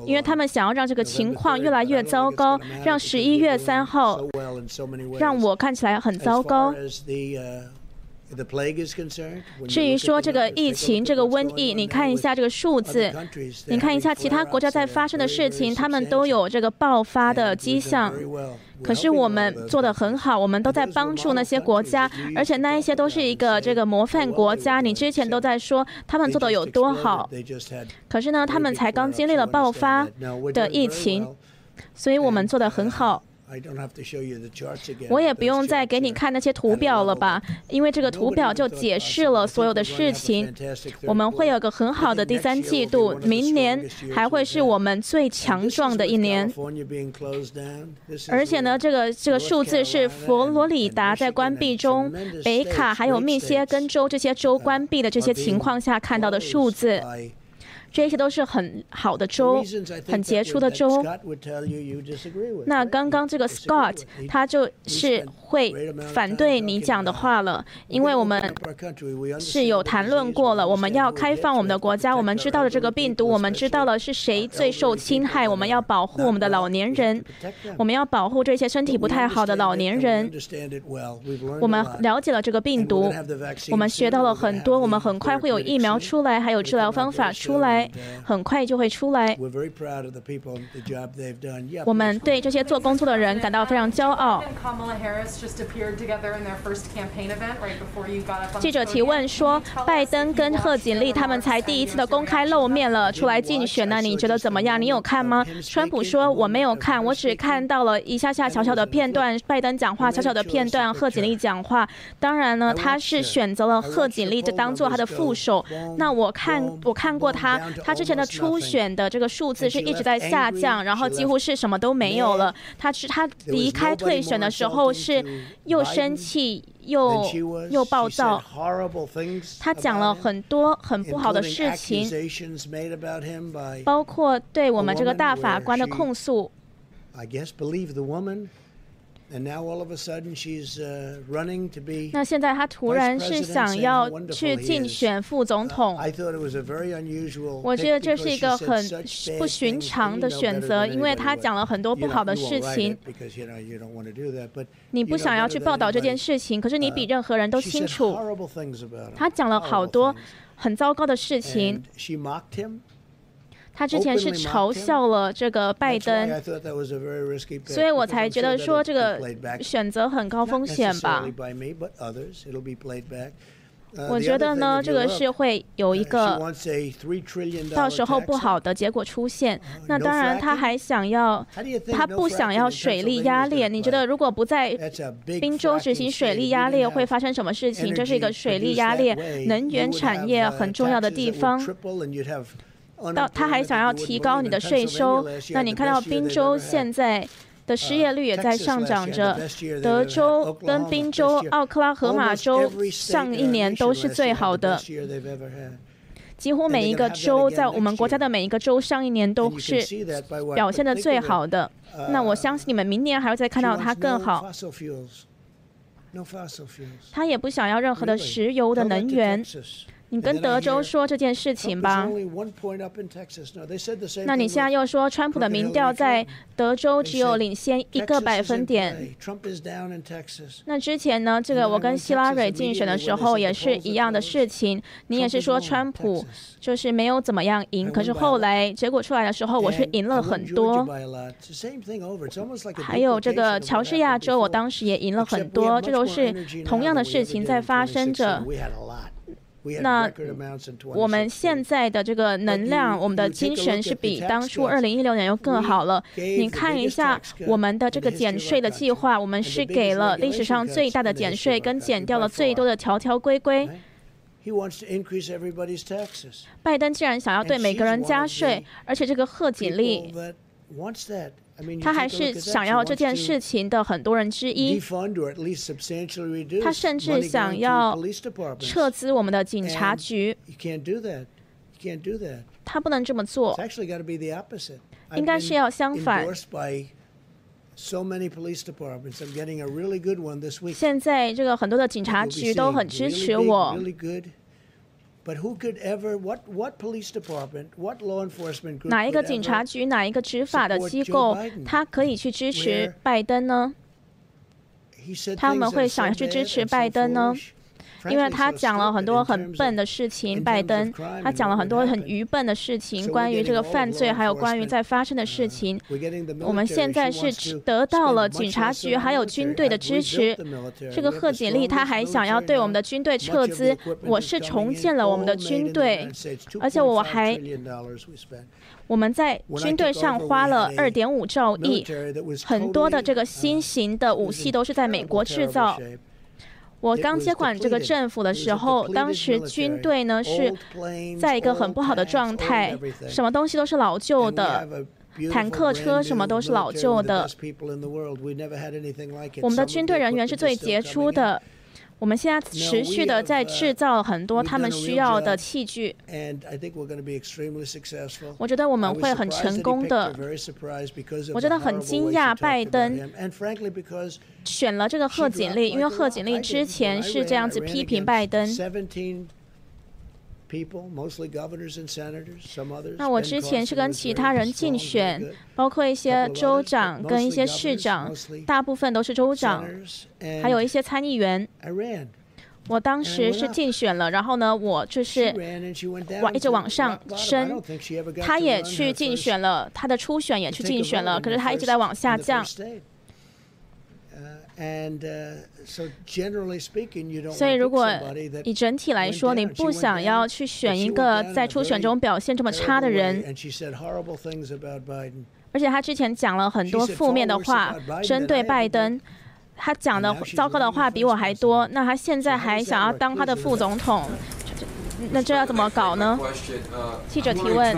因为他们想要让这个情况越来越糟糕，让十一月三号让我看起来很糟糕。至于说这个疫情、这个瘟疫，你看一下这个数字，你看一下其他国家在发生的事情，他们都有这个爆发的迹象。可是我们做的很好，我们都在帮助那些国家，而且那一些都是一个这个模范国家。你之前都在说他们做的有多好，可是呢，他们才刚经历了爆发的疫情，所以我们做的很好。我也不用再给你看那些图表了吧，因为这个图表就解释了所有的事情。我们会有个很好的第三季度，明年还会是我们最强壮的一年。而且呢，这个这个数字是佛罗里达在关闭中，北卡还有密歇根州这些州关闭的这些情况下看到的数字。这些都是很好的州，很杰出的州。那刚刚这个 Scott 他就是会反对你讲的话了，因为我们是有谈论过了，我们要开放我们的国家，我们知道了这个病毒，我们知道了是谁最受侵害，我们要保护我们的老年人，我们要保护这些身体不太好的老年人。我们了解了这个病毒，我们学到了很多，我们很快会有疫苗出来，还有治疗方法出来。来，很快就会出来。我们对这些做工作的人感到非常骄傲。记者提问说：“拜登跟贺锦丽他们才第一次的公开露面了，出来竞选呢？你觉得怎么样？你有看吗？”川普说：“我没有看，我只看到了一下下小小的片段，拜登讲话小小的片段，贺锦丽讲话。当然呢，他是选择了贺锦丽，就当做他的副手。那我看我看过他，他之前的初选的这个数字是一直在下降，然后几乎是什么都没有了。他是他离开退选的时候是又生气。”又又暴躁，他讲了很多很不好的事情，包括对我们这个大法官的控诉。那现在他突然是想要去竞选副总统，我觉得这是一个很不寻常的选择，因为他讲了很多不好的事情。你不想要去报道这件事情，可是你比任何人都清楚，他讲了好多很糟糕的事情。他之前是嘲笑了这个拜登，所以我才觉得说这个选择很高风险吧。我觉得呢，这个是会有一个到时候不好的结果出现。那当然，他还想要，他不想要水力压裂。你觉得如果不在宾州执行水力压裂，会发生什么事情？这是一个水力压裂能源产业很重要的地方。到他还想要提高你的税收，那你看到宾州现在的失业率也在上涨着，德州跟宾州、奥克拉荷马州上一年都是最好的，几乎每一个州在我们国家的每一个州上一年都是表现的最好的。那我相信你们明年还会再看到它更好。他也不想要任何的石油的能源。你跟德州说这件事情吧。那你现在又说川普的民调在德州只有领先一个百分点。那之前呢？这个我跟希拉蕊竞选的时候也是一样的事情。你也是说川普就是没有怎么样赢，可是后来结果出来的时候，我是赢了很多。还有这个乔治亚州，我当时也赢了很多。这都是同样的事情在发生着。那我们现在的这个能量，我们的精神是比当初二零一六年又更好了。你看一下我们的这个减税的计划，我们是给了历史上最大的减税，跟减掉了最多的条条规规。拜登竟然想要对每个人加税，而且这个贺锦丽。他还是想要这件事情的很多人之一。他甚至想要撤资我们的警察局。他不能这么做。应该是要相反。现在这个很多的警察局都很支持我。哪一个警察局、哪一个执法的机构，他可以去支持拜登呢？他们会想要去支持拜登呢？因为他讲了很多很笨的事情，拜登，他讲了很多很愚笨的事情，关于这个犯罪，还有关于在发生的事情。我们现在是得到了警察局还有军队的支持。这个贺锦丽他还想要对我们的军队撤资，我是重建了我们的军队，而且我还我们在军队上花了二点五兆亿，很多的这个新型的武器都是在美国制造。我刚接管这个政府的时候，当时军队呢是在一个很不好的状态，什么东西都是老旧的，坦克车什么都是老旧的。我们的军队人员是最杰出的。我们现在持续的在制造很多他们需要的器具。我觉得我们会很成功的。我觉得很惊讶，拜登选了这个贺锦丽，因为贺锦丽之前是这样子批评拜登。那我之前是跟其他人竞选，包括一些州长跟一些市长，大部分都是州长，还有一些参议员。我当时是竞选了，然后呢，我就是往一直往上升。他也去竞选了，他的初选也去竞选了，可是他一直在往下降。所以，如果以整体来说，你不想要去选一个在初选中表现这么差的人，而且他之前讲了很多负面的话，针对拜登。他讲的糟糕的话比我还多，那他现在还想要当他的副总统，那这要怎么搞呢？记者提问。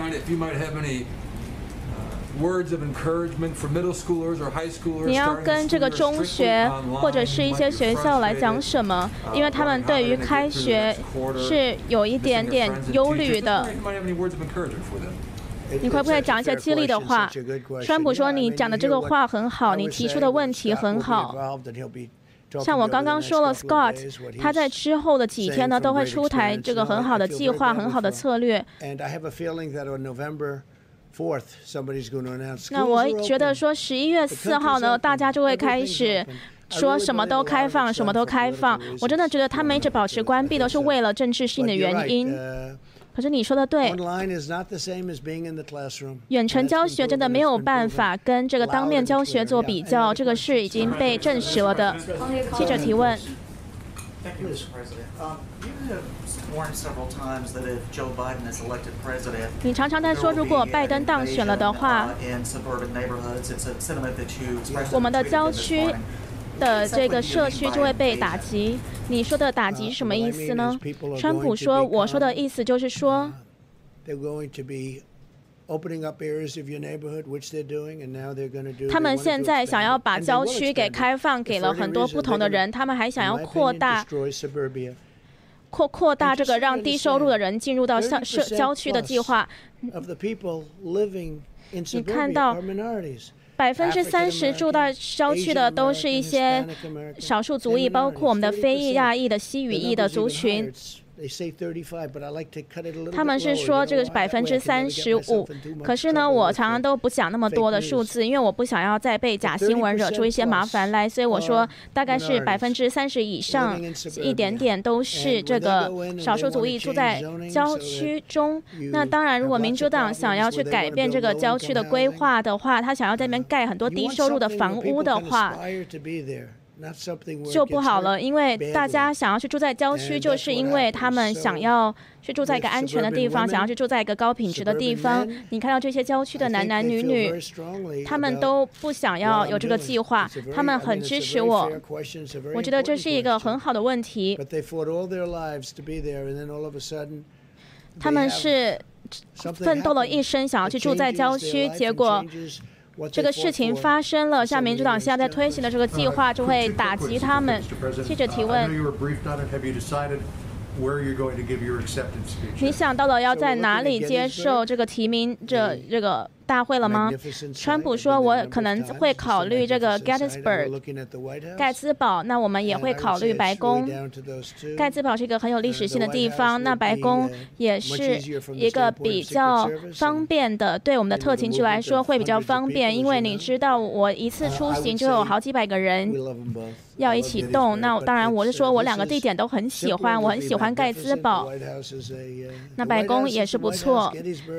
你要跟这个中学或者是一些学校来讲什么？因为他们对于开学是有一点点忧虑的。你会不会讲一些激励的话？川普说你讲的这个话很好，你提出的问题很好。像我刚刚说了，Scott，他在之后的几天呢都会出台这个很好的计划、很好的策略。那我觉得说十一月四号呢，大家就会开始说什么都开放，什么都开放。我真的觉得他们一直保持关闭都是为了政治性的原因。可是你说的对，远程教学真的没有办法跟这个当面教学做比较，这个是已经被证实了的。记者提问。你常常在说，如果拜登当选了的话，我们的郊区。的这个社区就会被打击。你说的打击是什么意思呢？川普说，我说的意思就是说，他们现在想要把郊区给开放给了很多不同的人，他们还想要扩大扩扩大这个让低收入的人进入到乡社郊区的计划。你看到。百分之三十住在郊区的都是一些少数族裔，包括我们的非裔、亚裔的西语裔的族群。他们是说这个是百分之三十五，可是呢，我常常都不讲那么多的数字，因为我不想要再被假新闻惹出一些麻烦来，所以我说大概是百分之三十以上，一点点都是这个少数族裔住在郊区中。那当然，如果民主党想要去改变这个郊区的规划的话，他想要在那边盖很多低收入的房屋的话。就不好了，因为大家想要去住在郊区，就是因为他们想要去住在一个安全的地方，想要去住在一个高品质的地方。你看到这些郊区的男男女女，他们都不想要有这个计划，他们很支持我。我觉得这是一个很好的问题。他们是奋斗了一生，想要去住在郊区，结果。这个事情发生了，像民主党现在在推行的这个计划就会打击他们。记者提问：你想到了要在哪里接受这个提名？这这个？大会了吗？川普说，我可能会考虑这个 Gettysburg 盖茨堡，那我们也会考虑白宫。盖茨堡是一个很有历史性的地方，那白宫也是一个比较方便的，对我们的特勤局来说会比较方便，因为你知道，我一次出行就有好几百个人。要一起动，那当然我是说，我两个地点都很喜欢，我很喜欢盖茨堡。那白宫也是不错，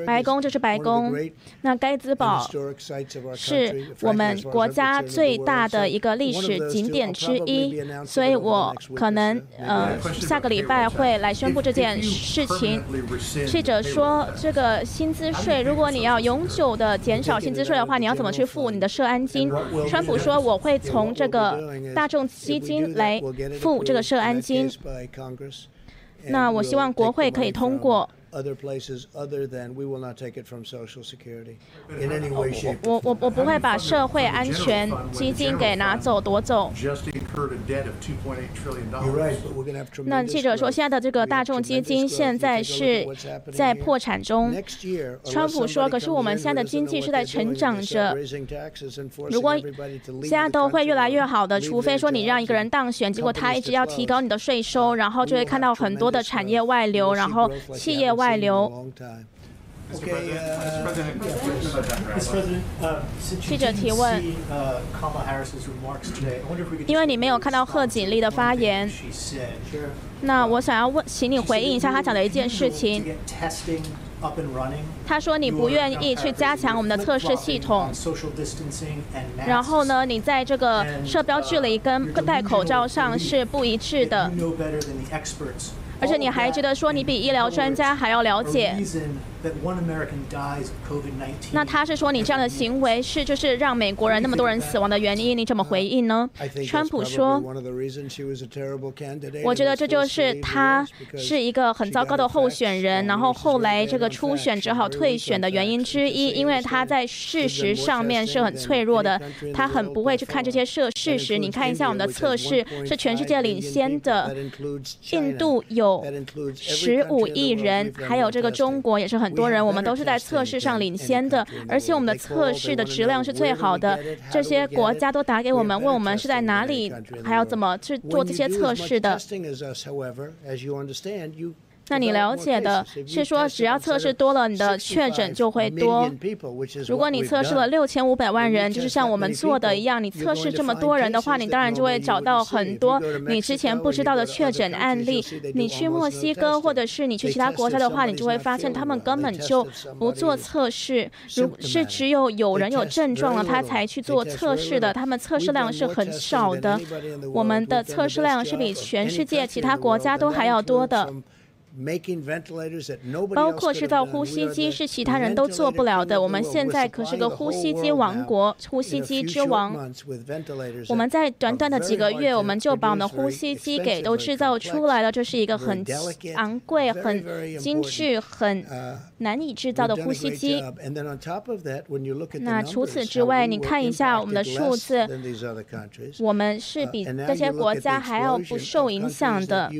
白宫就是白宫。那盖茨堡是我们国家最大的一个历史景点之一，所以我可能呃下个礼拜会来宣布这件事情。记者说，这个薪资税，如果你要永久的减少薪资税的话，你要怎么去付你的社安金？川普说，我会从这个大众。基金来付这个涉案金，那我希望国会可以通过。我我我不会把社会安全基金给拿走夺走。那记者说，现在的这个大众基金现在是在破产中。川普说，可是我们现在的经济是在成长着。如果现在都会越来越好的，除非说你让一个人当选，结果他一直要提高你的税收，然后就会看到很多的产业外流，然后企业。外流。记者提问：因为你没有看到贺锦丽的发言，那我想要问，请你回应一下她讲的一件事情。他说你不愿意去加强我们的测试系统，然后呢，你在这个社标距离跟戴口罩上是不一致的。而且你还觉得说你比医疗专家还要了解。那他是说你这样的行为是就是让美国人那么多人死亡的原因？你怎么回应呢？川普说，我觉得这就是他是一个很糟糕的候选人，然后后来这个初选只好退选的原因之一，因为他在事实上面是很脆弱的，他很不会去看这些事事实。你看一下我们的测试是全世界领先的，印度有十五亿人，还有这个中国也是很。很多人，我们都是在测试上领先的，而且我们的测试的质量是最好的。这些国家都打给我们，问我们是在哪里，还要怎么去做这些测试的。那你了解的是说，只要测试多了，你的确诊就会多。如果你测试了六千五百万人，就是像我们做的一样，你测试这么多人的话，你当然就会找到很多你之前不知道的确诊案例。你去墨西哥或者是你去其他国家的话，你就会发现他们根本就不做测试，如是只有有人有症状了，他才去做测试的。他们测试量是很少的，我们的测试量是比全世界其他国家都还要多的。包括制造呼吸机是其他人都做不了的。我们现在可是个呼吸机王国，呼吸机之王。我们在短短的几个月，我们就把我们的呼吸机给都制造出来了。这是一个很昂贵、很精致、很难以制造的呼吸机。那除此之外，你看一下我们的数字，我们是比这些国家还要不受影响的。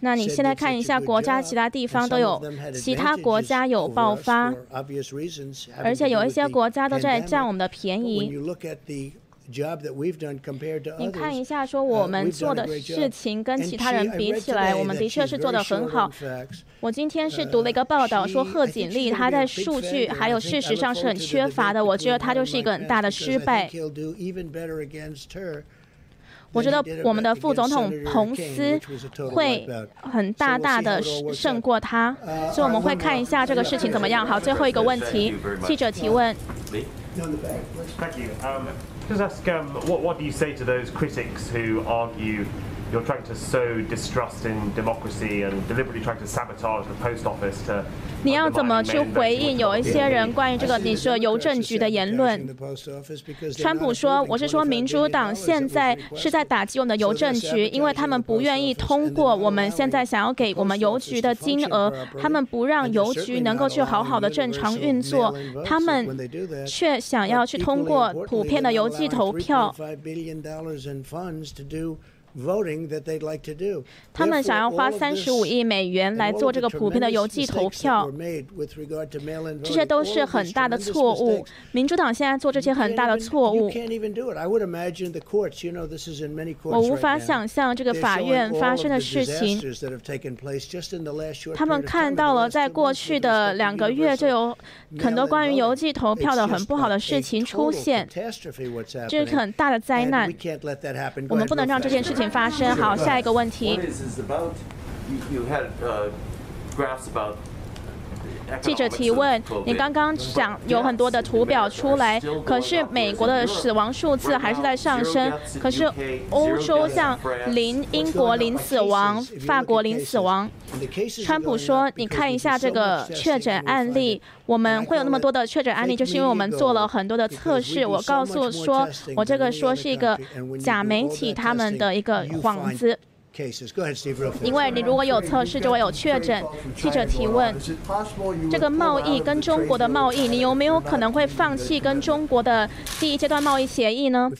那你现在看一下国家其他地方都有，其他国家有爆发，而且有一些国家都在占我们的便宜。你看一下，说我们做的事情跟其他人比起来，我们的确是做得很好。我今天是读了一个报道，说贺锦丽她在数据还有事实上是很缺乏的，我觉得她就是一个很大的失败。我觉得我们的副总统彭斯会很大大的胜过他，所以我们会看一下这个事情怎么样。好，最后一个问题，记者提问。You're trying to sow distrust in democracy and deliberately trying to sabotage the post office to 你要怎么去回应有一些人关于这个你说邮政局的言论？川普说：“我是说，民主党现在是在打击我们的邮政局，因为他们不愿意通过我们现在想要给我们邮局的金额，他们不让邮局能够去好好的正常运作，他们却想要去通过普遍的邮寄投票。”他们想要花三十五亿美元来做这个普遍的邮寄投票，这些都是很大的错误。民主党现在做这些很大的错误，我无法想象这个法院发生的事情。他们看到了，在过去的两个月就有很多关于邮寄投票的很不好的事情出现，这是很大的灾难。我们不能让这件事情。发生好，下一个问题。记者提问：你刚刚讲有很多的图表出来，可是美国的死亡数字还是在上升，可是欧洲像零，英国零死亡，法国零死亡。川普说：你看一下这个确诊案例，我们会有那么多的确诊案例，就是因为我们做了很多的测试。我告诉说，我这个说是一个假媒体他们的一个幌子。因为你如果有测试，就会有确诊。记者提问：这个贸易跟中国的贸易，你有没有可能会放弃跟中国的第一阶段贸易协议呢？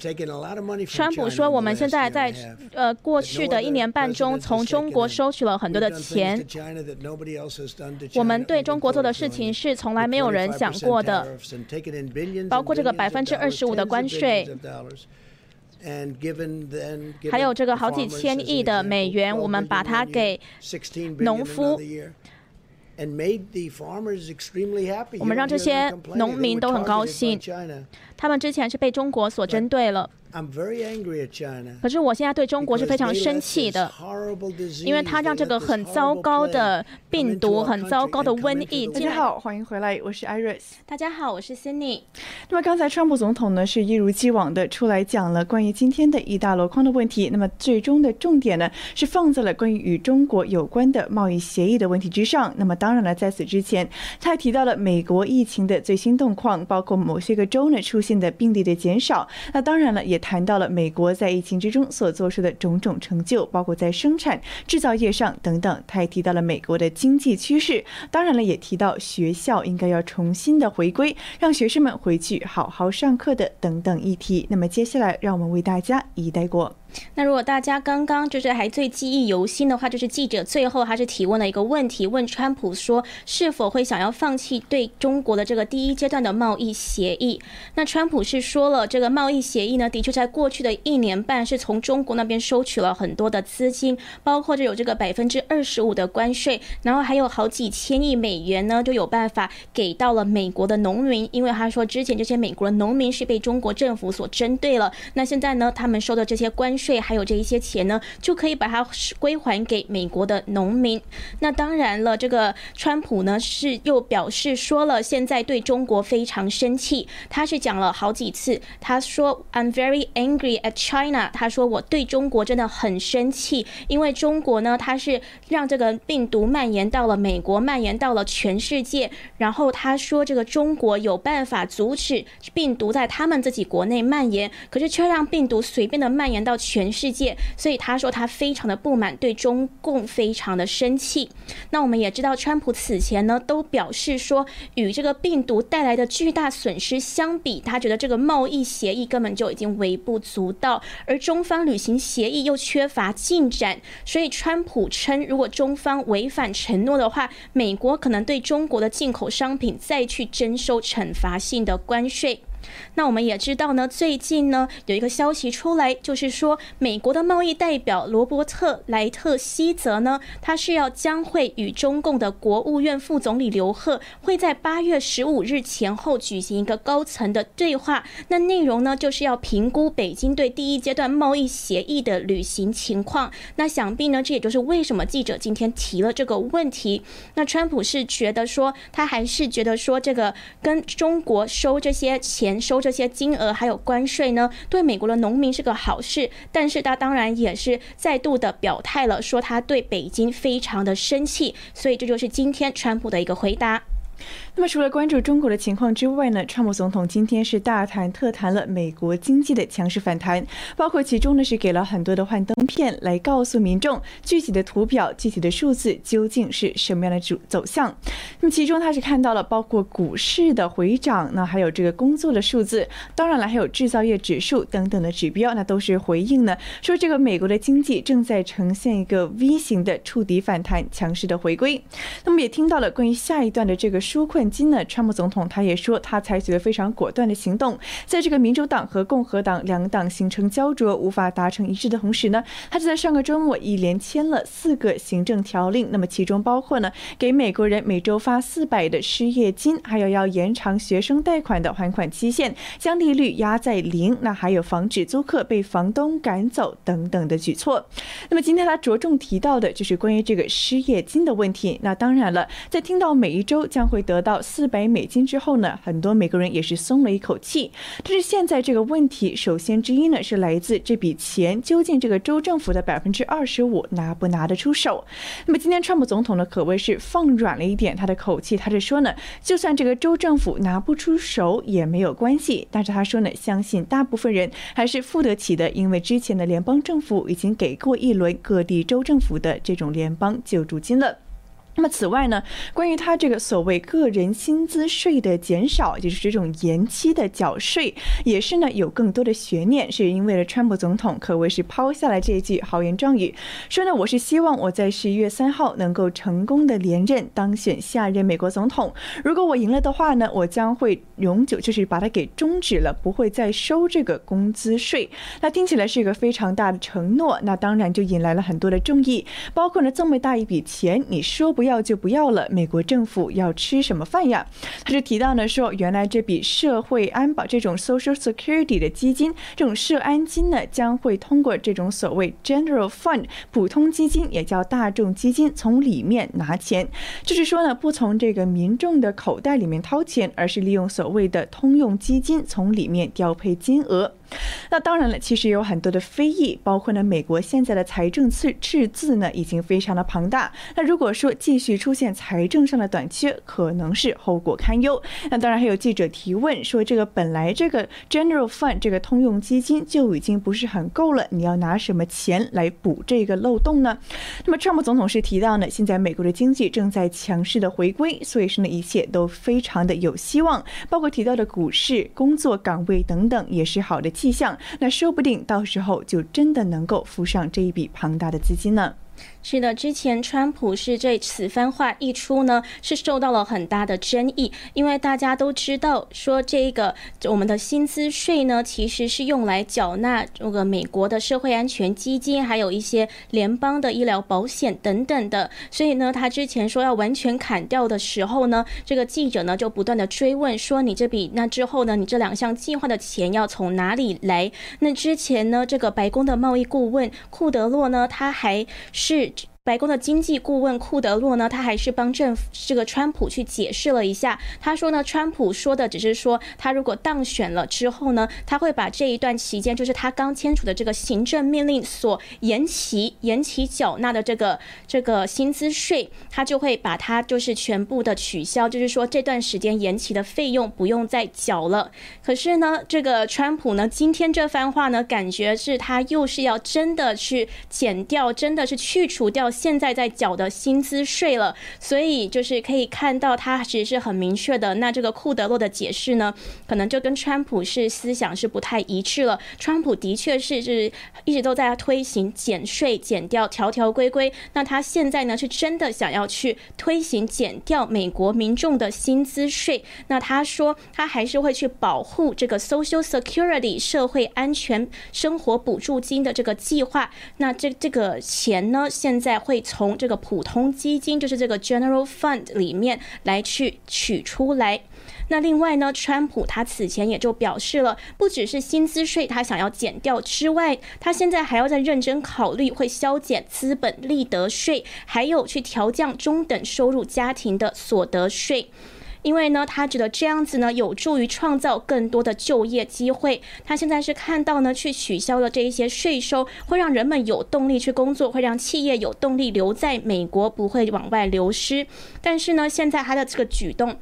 川普说，我们现在在呃过去的一年半中，从中国收取了很多的钱。我们对中国做的事情是从来没有人想过的，包括这个百分之二十五的关税。还有这个好几千亿的美元，我们把它给农夫，我们让这些农民都很高兴。他们之前是被中国所针对了。可是我现在对中国是非常生气的，因为他让这个很糟糕的病毒、很糟糕的瘟疫。大家好，欢迎回来，我是 Iris。大家好，我是 Cindy。那么刚才川普总统呢是一如既往的出来讲了关于今天的一大箩筐的问题。那么最终的重点呢是放在了关于与中国有关的贸易协议的问题之上。那么当然了，在此之前，他还提到了美国疫情的最新动况，包括某些个州呢出现的病例的减少。那当然了，也谈到了美国在疫情之中所做出的种种成就，包括在生产制造业上等等。他也提到了美国的经济趋势，当然了，也提到学校应该要重新的回归，让学生们回去好好上课的等等议题。那么接下来，让我们为大家一带过。那如果大家刚刚就是还最记忆犹新的话，就是记者最后还是提问了一个问题，问川普说是否会想要放弃对中国的这个第一阶段的贸易协议。那川普是说了，这个贸易协议呢，的确在过去的一年半是从中国那边收取了很多的资金，包括就有这个百分之二十五的关税，然后还有好几千亿美元呢，就有办法给到了美国的农民，因为他说之前这些美国的农民是被中国政府所针对了，那现在呢，他们收的这些关税还有这一些钱呢，就可以把它归还给美国的农民。那当然了，这个川普呢是又表示说了，现在对中国非常生气。他是讲了好几次，他说 I'm very angry at China。他说我对中国真的很生气，因为中国呢，它是让这个病毒蔓延到了美国，蔓延到了全世界。然后他说这个中国有办法阻止病毒在他们自己国内蔓延，可是却让病毒随便的蔓延到。全世界，所以他说他非常的不满，对中共非常的生气。那我们也知道，川普此前呢都表示说，与这个病毒带来的巨大损失相比，他觉得这个贸易协议根本就已经微不足道，而中方履行协议又缺乏进展，所以川普称，如果中方违反承诺的话，美国可能对中国的进口商品再去征收惩罚性的关税。那我们也知道呢，最近呢有一个消息出来，就是说美国的贸易代表罗伯特莱特希泽呢，他是要将会与中共的国务院副总理刘鹤会在八月十五日前后举行一个高层的对话。那内容呢，就是要评估北京对第一阶段贸易协议的履行情况。那想必呢，这也就是为什么记者今天提了这个问题。那川普是觉得说，他还是觉得说，这个跟中国收这些钱。收这些金额还有关税呢，对美国的农民是个好事，但是他当然也是再度的表态了，说他对北京非常的生气，所以这就是今天川普的一个回答。那么，除了关注中国的情况之外呢，川普总统今天是大谈特谈了美国经济的强势反弹，包括其中呢是给了很多的幻灯片来告诉民众具体的图表、具体的数字究竟是什么样的走走向。那么其中他是看到了包括股市的回涨，那还有这个工作的数字，当然了还有制造业指数等等的指标，那都是回应呢说这个美国的经济正在呈现一个 V 型的触底反弹、强势的回归。那么也听到了关于下一段的这个纾困。今呢，川普总统他也说，他采取了非常果断的行动，在这个民主党和共和党两党形成焦灼、无法达成一致的同时呢，他就在上个周末一连签了四个行政条令。那么其中包括呢，给美国人每周发四百的失业金，还有要延长学生贷款的还款期限，将利率压在零，那还有防止租客被房东赶走等等的举措。那么今天他着重提到的就是关于这个失业金的问题。那当然了，在听到每一周将会得到。四百美金之后呢，很多美国人也是松了一口气。但是现在这个问题，首先之一呢是来自这笔钱究竟这个州政府的百分之二十五拿不拿得出手？那么今天川普总统呢可谓是放软了一点他的口气，他是说呢，就算这个州政府拿不出手也没有关系。但是他说呢，相信大部分人还是付得起的，因为之前的联邦政府已经给过一轮各地州政府的这种联邦救助金了。那么此外呢，关于他这个所谓个人薪资税的减少，就是这种延期的缴税，也是呢有更多的悬念，是因为了川普总统可谓是抛下来这一句豪言壮语，说呢我是希望我在十一月三号能够成功的连任当选下任美国总统，如果我赢了的话呢，我将会永久就是把它给终止了，不会再收这个工资税。那听起来是一个非常大的承诺，那当然就引来了很多的众议，包括呢这么大一笔钱，你说不要？要就不要了，美国政府要吃什么饭呀？他就提到呢，说原来这笔社会安保这种 Social Security 的基金，这种社安金呢，将会通过这种所谓 General Fund 普通基金，也叫大众基金，从里面拿钱，就是说呢，不从这个民众的口袋里面掏钱，而是利用所谓的通用基金从里面调配金额。那当然了，其实有很多的非议，包括呢，美国现在的财政赤赤字呢，已经非常的庞大。那如果说继续出现财政上的短缺，可能是后果堪忧。那当然还有记者提问说，这个本来这个 General Fund 这个通用基金就已经不是很够了，你要拿什么钱来补这个漏洞呢？那么，川普总统是提到呢，现在美国的经济正在强势的回归，所以说呢，一切都非常的有希望，包括提到的股市、工作岗位等等，也是好的。迹象，那说不定到时候就真的能够付上这一笔庞大的资金呢。是的，之前川普是这此番话一出呢，是受到了很大的争议，因为大家都知道说这个我们的薪资税呢，其实是用来缴纳这个美国的社会安全基金，还有一些联邦的医疗保险等等的。所以呢，他之前说要完全砍掉的时候呢，这个记者呢就不断的追问说，你这笔那之后呢，你这两项计划的钱要从哪里来？那之前呢，这个白宫的贸易顾问库德洛呢，他还是。白宫的经济顾问库德洛呢，他还是帮政府这个川普去解释了一下。他说呢，川普说的只是说，他如果当选了之后呢，他会把这一段期间，就是他刚签署的这个行政命令所延期、延期缴纳的这个这个薪资税，他就会把它就是全部的取消，就是说这段时间延期的费用不用再缴了。可是呢，这个川普呢，今天这番话呢，感觉是他又是要真的去减掉，真的是去除掉。现在在缴的薪资税了，所以就是可以看到，他其实是很明确的。那这个库德洛的解释呢，可能就跟川普是思想是不太一致了。川普的确是是一直都在推行减税、减掉条条规规。那他现在呢，是真的想要去推行减掉美国民众的薪资税。那他说，他还是会去保护这个 Social Security 社会安全生活补助金的这个计划。那这这个钱呢，现在。会从这个普通基金，就是这个 General Fund 里面来去取出来。那另外呢，川普他此前也就表示了，不只是薪资税他想要减掉之外，他现在还要再认真考虑会削减资本利得税，还有去调降中等收入家庭的所得税。因为呢，他觉得这样子呢，有助于创造更多的就业机会。他现在是看到呢，去取消了这一些税收，会让人们有动力去工作，会让企业有动力留在美国，不会往外流失。但是呢，现在他的这个举动。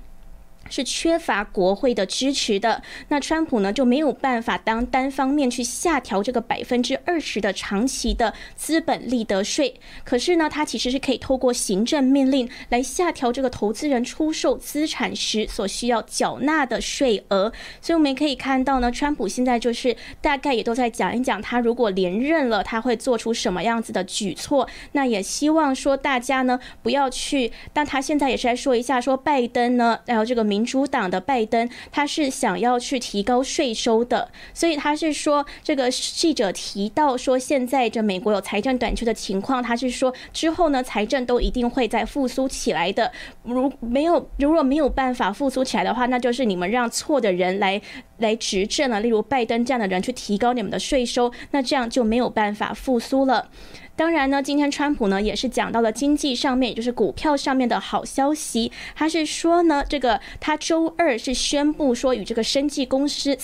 是缺乏国会的支持的，那川普呢就没有办法当单方面去下调这个百分之二十的长期的资本利得税。可是呢，他其实是可以透过行政命令来下调这个投资人出售资产时所需要缴纳的税额。所以我们也可以看到呢，川普现在就是大概也都在讲一讲，他如果连任了，他会做出什么样子的举措。那也希望说大家呢不要去，但他现在也是在说一下，说拜登呢，然后这个民。民主党的拜登，他是想要去提高税收的，所以他是说，这个记者提到说，现在这美国有财政短缺的情况，他是说之后呢，财政都一定会再复苏起来的。如没有，如果没有办法复苏起来的话，那就是你们让错的人来来执政了，例如拜登这样的人去提高你们的税收，那这样就没有办法复苏了。当然呢，今天川普呢也是讲到了经济上面，也就是股票上面的好消息。他是说呢，这个他周二是宣布说与这个生技公司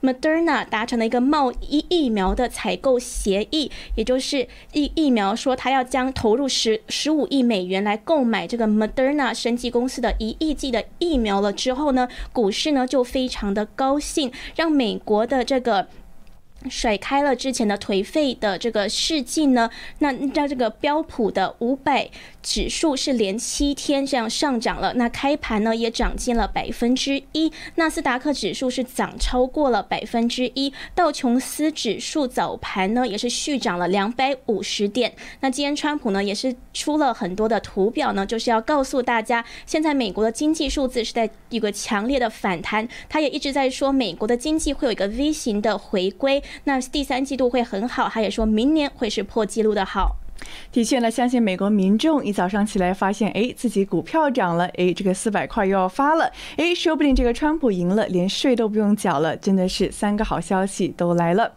Moderna 达成了一个贸易疫苗的采购协议，也就是疫疫苗说他要将投入十十五亿美元来购买这个 Moderna 生技公司的一亿剂的疫苗了之后呢，股市呢就非常的高兴，让美国的这个。甩开了之前的颓废的这个事迹呢，那让这个标普的五百。指数是连七天这样上涨了，那开盘呢也涨进了百分之一，纳斯达克指数是涨超过了百分之一，道琼斯指数早盘呢也是续涨了两百五十点。那今天川普呢也是出了很多的图表呢，就是要告诉大家，现在美国的经济数字是在一个强烈的反弹，他也一直在说美国的经济会有一个 V 型的回归，那第三季度会很好，他也说明年会是破纪录的好。的确呢，相信美国民众一早上起来发现，哎，自己股票涨了，哎，这个四百块又要发了，哎，说不定这个川普赢了，连税都不用缴了，真的是三个好消息都来了。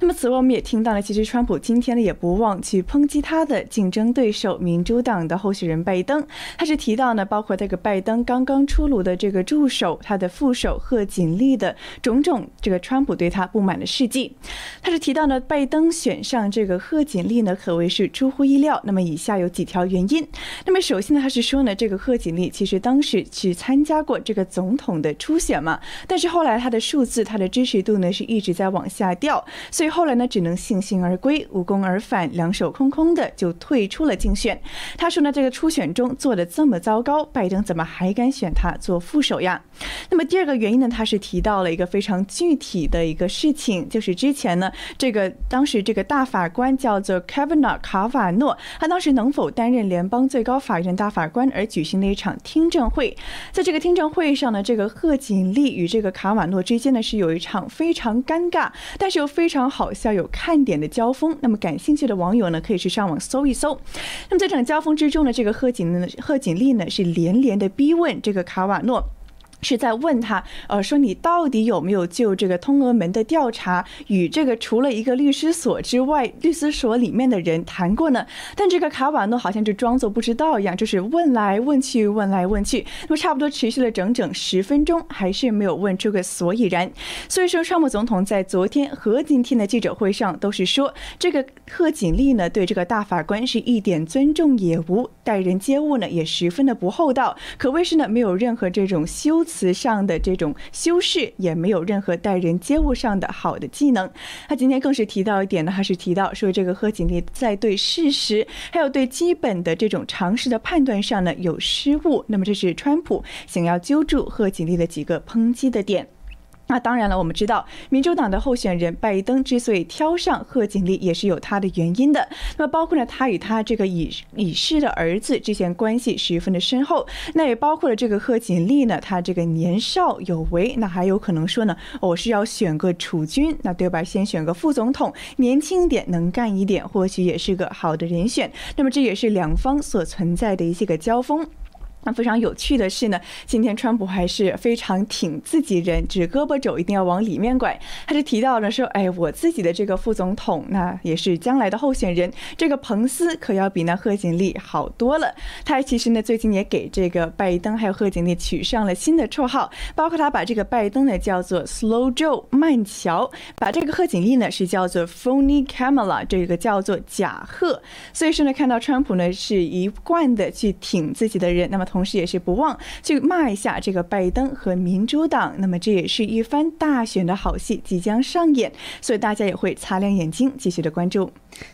那么此外，我们也听到了，其实川普今天呢也不忘去抨击他的竞争对手民主党的候选人拜登，他是提到呢，包括这个拜登刚刚出炉的这个助手，他的副手贺锦丽的种种这个川普对他不满的事迹，他是提到呢，拜登选上这个贺锦丽呢，可谓是出出乎意料。那么以下有几条原因。那么首先呢，他是说呢，这个贺锦丽其实当时去参加过这个总统的初选嘛，但是后来他的数字、他的支持度呢是一直在往下掉，所以后来呢只能悻悻而归，无功而返，两手空空的就退出了竞选。他说呢，这个初选中做的这么糟糕，拜登怎么还敢选他做副手呀？那么第二个原因呢，他是提到了一个非常具体的一个事情，就是之前呢，这个当时这个大法官叫做 Kavanaugh 卡瓦诺。他当时能否担任联邦最高法院大法官而举行了一场听证会，在这个听证会上呢，这个贺锦丽与这个卡瓦诺之间呢是有一场非常尴尬，但是又非常好笑、有看点的交锋。那么感兴趣的网友呢，可以去上网搜一搜。那么在这场交锋之中呢，这个贺锦呢，贺锦丽呢是连连的逼问这个卡瓦诺。是在问他，呃，说你到底有没有就这个通俄门的调查与这个除了一个律师所之外，律师所里面的人谈过呢？但这个卡瓦诺好像就装作不知道一样，就是问来问去，问来问去，那么差不多持续了整整十分钟，还是没有问出个所以然。所以说，川普总统在昨天和今天的记者会上都是说，这个贺锦丽呢对这个大法官是一点尊重也无，待人接物呢也十分的不厚道，可谓是呢没有任何这种修。词上的这种修饰，也没有任何待人接物上的好的技能。他今天更是提到一点呢，还是提到说这个贺锦丽在对事实还有对基本的这种常识的判断上呢有失误。那么这是川普想要揪住贺锦丽的几个抨击的点。那当然了，我们知道民主党的候选人拜登之所以挑上贺锦丽，也是有他的原因的。那么包括呢，他与他这个已已逝的儿子之间关系十分的深厚。那也包括了这个贺锦丽呢，他这个年少有为，那还有可能说呢，我是要选个储君，那对吧？先选个副总统，年轻一点，能干一点，或许也是个好的人选。那么这也是两方所存在的一些个交锋。那非常有趣的是呢，今天川普还是非常挺自己人，指胳膊肘一定要往里面拐。他就提到了说：“哎，我自己的这个副总统，那也是将来的候选人，这个彭斯可要比那贺锦丽好多了。”他其实呢，最近也给这个拜登还有贺锦丽取上了新的绰号，包括他把这个拜登呢叫做 Slow Joe 慢乔，把这个贺锦丽呢是叫做 Phony Kamala，这个叫做假贺。所以说呢，看到川普呢是一贯的去挺自己的人，那么同。同时，也是不忘去骂一下这个拜登和民主党。那么，这也是一番大选的好戏即将上演，所以大家也会擦亮眼睛，继续的关注。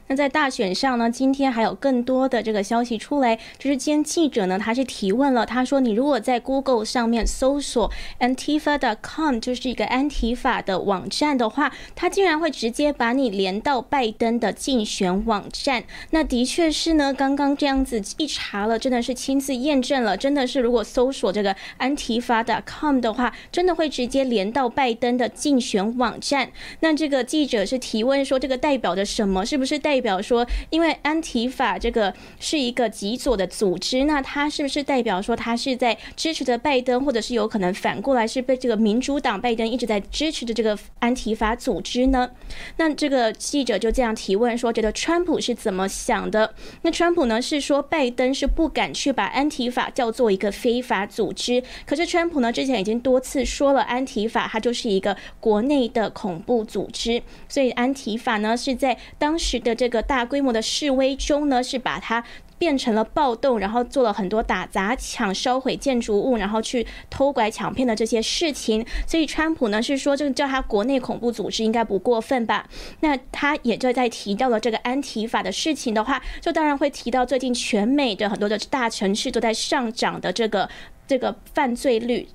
那在大选上呢，今天还有更多的这个消息出来，就是今天记者呢，他是提问了，他说：“你如果在 Google 上面搜索 Antifa.com，就是一个安提法的网站的话，他竟然会直接把你连到拜登的竞选网站。那的确是呢，刚刚这样子一查了，真的是亲自验证了，真的是如果搜索这个安提法 .com 的话，真的会直接连到拜登的竞选网站。那这个记者是提问说，这个代表着什么？是不是？代表说，因为安提法这个是一个极左的组织，那它是不是代表说，它是在支持着拜登，或者是有可能反过来是被这个民主党拜登一直在支持的这个安提法组织呢？那这个记者就这样提问说，觉得川普是怎么想的？那川普呢是说，拜登是不敢去把安提法叫做一个非法组织，可是川普呢之前已经多次说了，安提法它就是一个国内的恐怖组织，所以安提法呢是在当时。的这个大规模的示威中呢，是把它变成了暴动，然后做了很多打砸抢、烧毁建筑物，然后去偷拐抢骗的这些事情。所以川普呢是说，这个叫他国内恐怖组织应该不过分吧？那他也就在提到了这个安提法的事情的话，就当然会提到最近全美的很多的大城市都在上涨的这个这个犯罪率，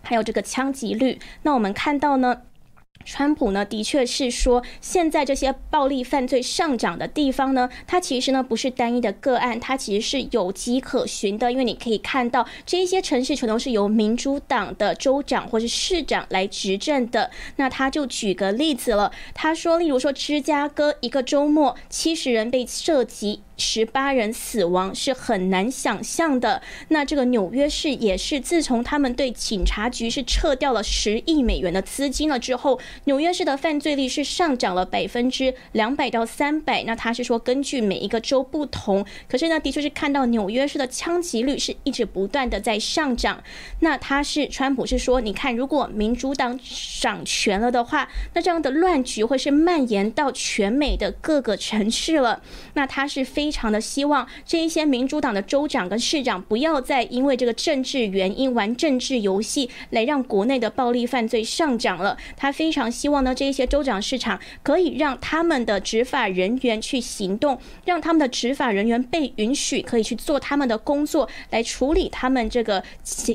还有这个枪击率。那我们看到呢？川普呢，的确是说，现在这些暴力犯罪上涨的地方呢，它其实呢不是单一的个案，它其实是有迹可循的。因为你可以看到，这些城市全都是由民主党的州长或是市长来执政的。那他就举个例子了，他说，例如说芝加哥一个周末，七十人被涉及。十八人死亡是很难想象的。那这个纽约市也是，自从他们对警察局是撤掉了十亿美元的资金了之后，纽约市的犯罪率是上涨了百分之两百到三百。那他是说根据每一个州不同，可是呢，的确是看到纽约市的枪击率是一直不断的在上涨。那他是川普是说，你看如果民主党掌权了的话，那这样的乱局会是蔓延到全美的各个城市了。那他是非。常的希望这一些民主党的州长跟市长不要再因为这个政治原因玩政治游戏来让国内的暴力犯罪上涨了。他非常希望呢，这一些州长市场可以让他们的执法人员去行动，让他们的执法人员被允许可以去做他们的工作，来处理他们这个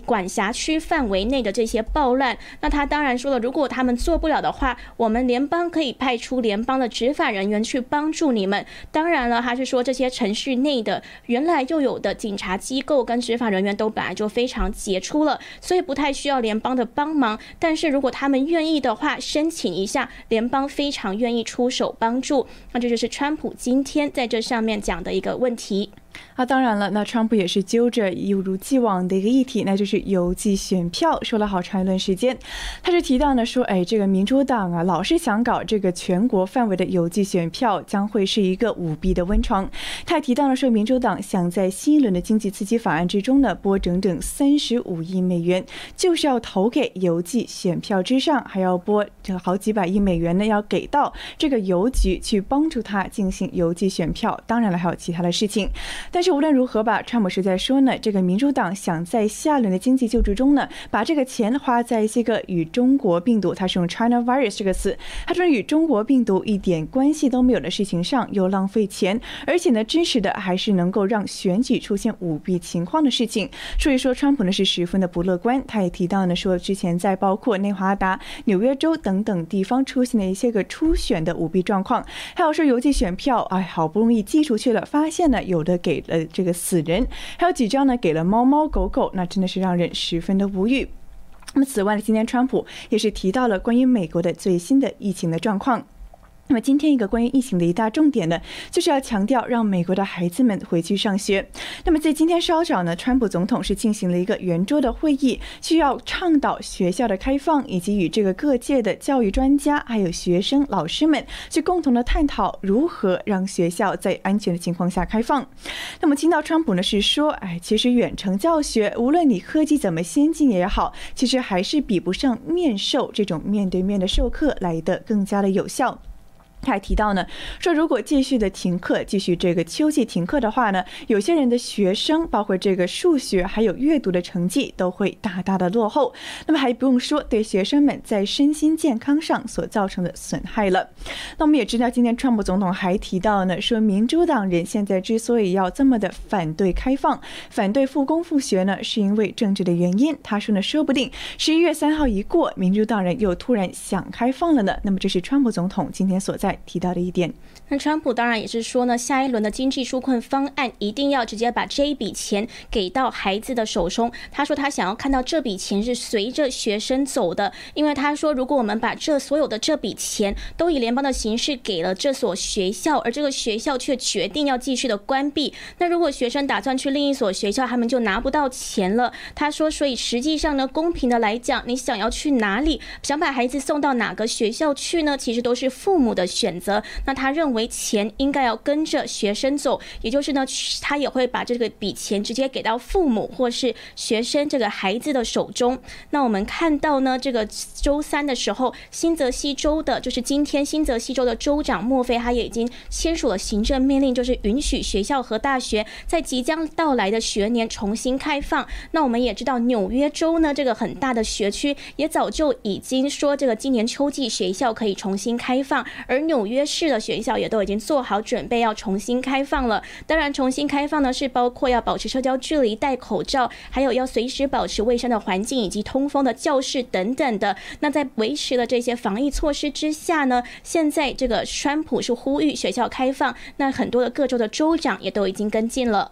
管辖区范围内的这些暴乱。那他当然说了，如果他们做不了的话，我们联邦可以派出联邦的执法人员去帮助你们。当然了，他是说这些。城市内的原来就有的警察机构跟执法人员都本来就非常杰出了，所以不太需要联邦的帮忙。但是如果他们愿意的话，申请一下，联邦非常愿意出手帮助。那这就是川普今天在这上面讲的一个问题。啊，当然了，那川普也是揪着一如既往的一个议题，那就是邮寄选票，说了好长一段时间。他是提到呢，说，哎，这个民主党啊，老是想搞这个全国范围的邮寄选票，将会是一个舞弊的温床。他还提到了说，民主党想在新一轮的经济刺激法案之中呢，拨整整三十五亿美元，就是要投给邮寄选票之上，还要拨这好几百亿美元呢，要给到这个邮局去帮助他进行邮寄选票。当然了，还有其他的事情。但是无论如何吧，川普是在说呢，这个民主党想在下轮的经济救助中呢，把这个钱花在一些个与中国病毒，他是用 China virus 这个词，他说与中国病毒一点关系都没有的事情上又浪费钱，而且呢，支持的还是能够让选举出现舞弊情况的事情。所以说，川普呢是十分的不乐观。他也提到呢，说之前在包括内华达、纽约州等等地方出现的一些个初选的舞弊状况，还有说邮寄选票，哎，好不容易寄出去了，发现呢有的给。给了这个死人，还有几张呢？给了猫猫狗狗，那真的是让人十分的无语。那么，此外呢，今天川普也是提到了关于美国的最新的疫情的状况。那么今天一个关于疫情的一大重点呢，就是要强调让美国的孩子们回去上学。那么在今天稍早呢，川普总统是进行了一个圆桌的会议，需要倡导学校的开放，以及与这个各界的教育专家还有学生、老师们去共同的探讨如何让学校在安全的情况下开放。那么听到川普呢是说，哎，其实远程教学，无论你科技怎么先进也好，其实还是比不上面授这种面对面的授课来的更加的有效。还提到呢，说如果继续的停课，继续这个秋季停课的话呢，有些人的学生，包括这个数学还有阅读的成绩都会大大的落后。那么还不用说对学生们在身心健康上所造成的损害了。那我们也知道，今天川普总统还提到呢，说民主党人现在之所以要这么的反对开放、反对复工复学呢，是因为政治的原因。他说呢，说不定十一月三号一过，民主党人又突然想开放了呢。那么这是川普总统今天所在。提到的一点。那川普当然也是说呢，下一轮的经济纾困方案一定要直接把这一笔钱给到孩子的手中。他说他想要看到这笔钱是随着学生走的，因为他说如果我们把这所有的这笔钱都以联邦的形式给了这所学校，而这个学校却决定要继续的关闭，那如果学生打算去另一所学校，他们就拿不到钱了。他说，所以实际上呢，公平的来讲，你想要去哪里，想把孩子送到哪个学校去呢？其实都是父母的选择。那他认为。钱应该要跟着学生走，也就是呢，他也会把这个笔钱直接给到父母或是学生这个孩子的手中。那我们看到呢，这个周三的时候，新泽西州的，就是今天新泽西州的州长墨菲，他也已经签署了行政命令，就是允许学校和大学在即将到来的学年重新开放。那我们也知道，纽约州呢，这个很大的学区也早就已经说，这个今年秋季学校可以重新开放，而纽约市的学校也都已经做好准备要重新开放了。当然，重新开放呢是包括要保持社交距离、戴口罩，还有要随时保持卫生的环境以及通风的教室等等的。那在维持了这些防疫措施之下呢，现在这个川普是呼吁学校开放，那很多的各州的州长也都已经跟进了。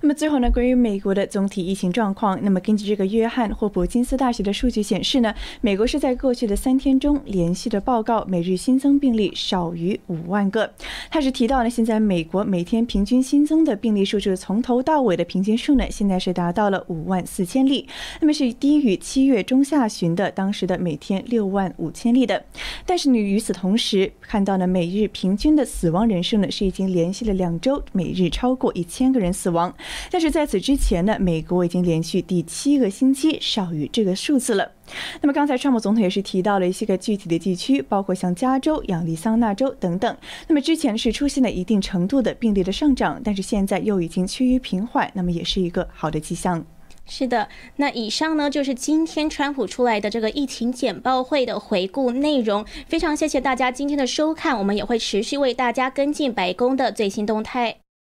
那么最后呢，关于美国的总体疫情状况，那么根据这个约翰霍普金斯大学的数据显示呢，美国是在过去的三天中连续的报告每日新增病例少于五万个。他是提到呢，现在美国每天平均新增的病例数是从头到尾的平均数呢，现在是达到了五万四千例，那么是低于七月中下旬的当时的每天六万五千例的。但是你与此同时看到呢，每日平均的死亡人数呢是已经连续了两周每日超过一千个人死亡。但是在此之前呢，美国已经连续第七个星期少于这个数字了。那么刚才川普总统也是提到了一些个具体的地区，包括像加州、亚利桑那州等等。那么之前是出现了一定程度的病例的上涨，但是现在又已经趋于平缓，那么也是一个好的迹象。是的，那以上呢就是今天川普出来的这个疫情简报会的回顾内容。非常谢谢大家今天的收看，我们也会持续为大家跟进白宫的最新动态。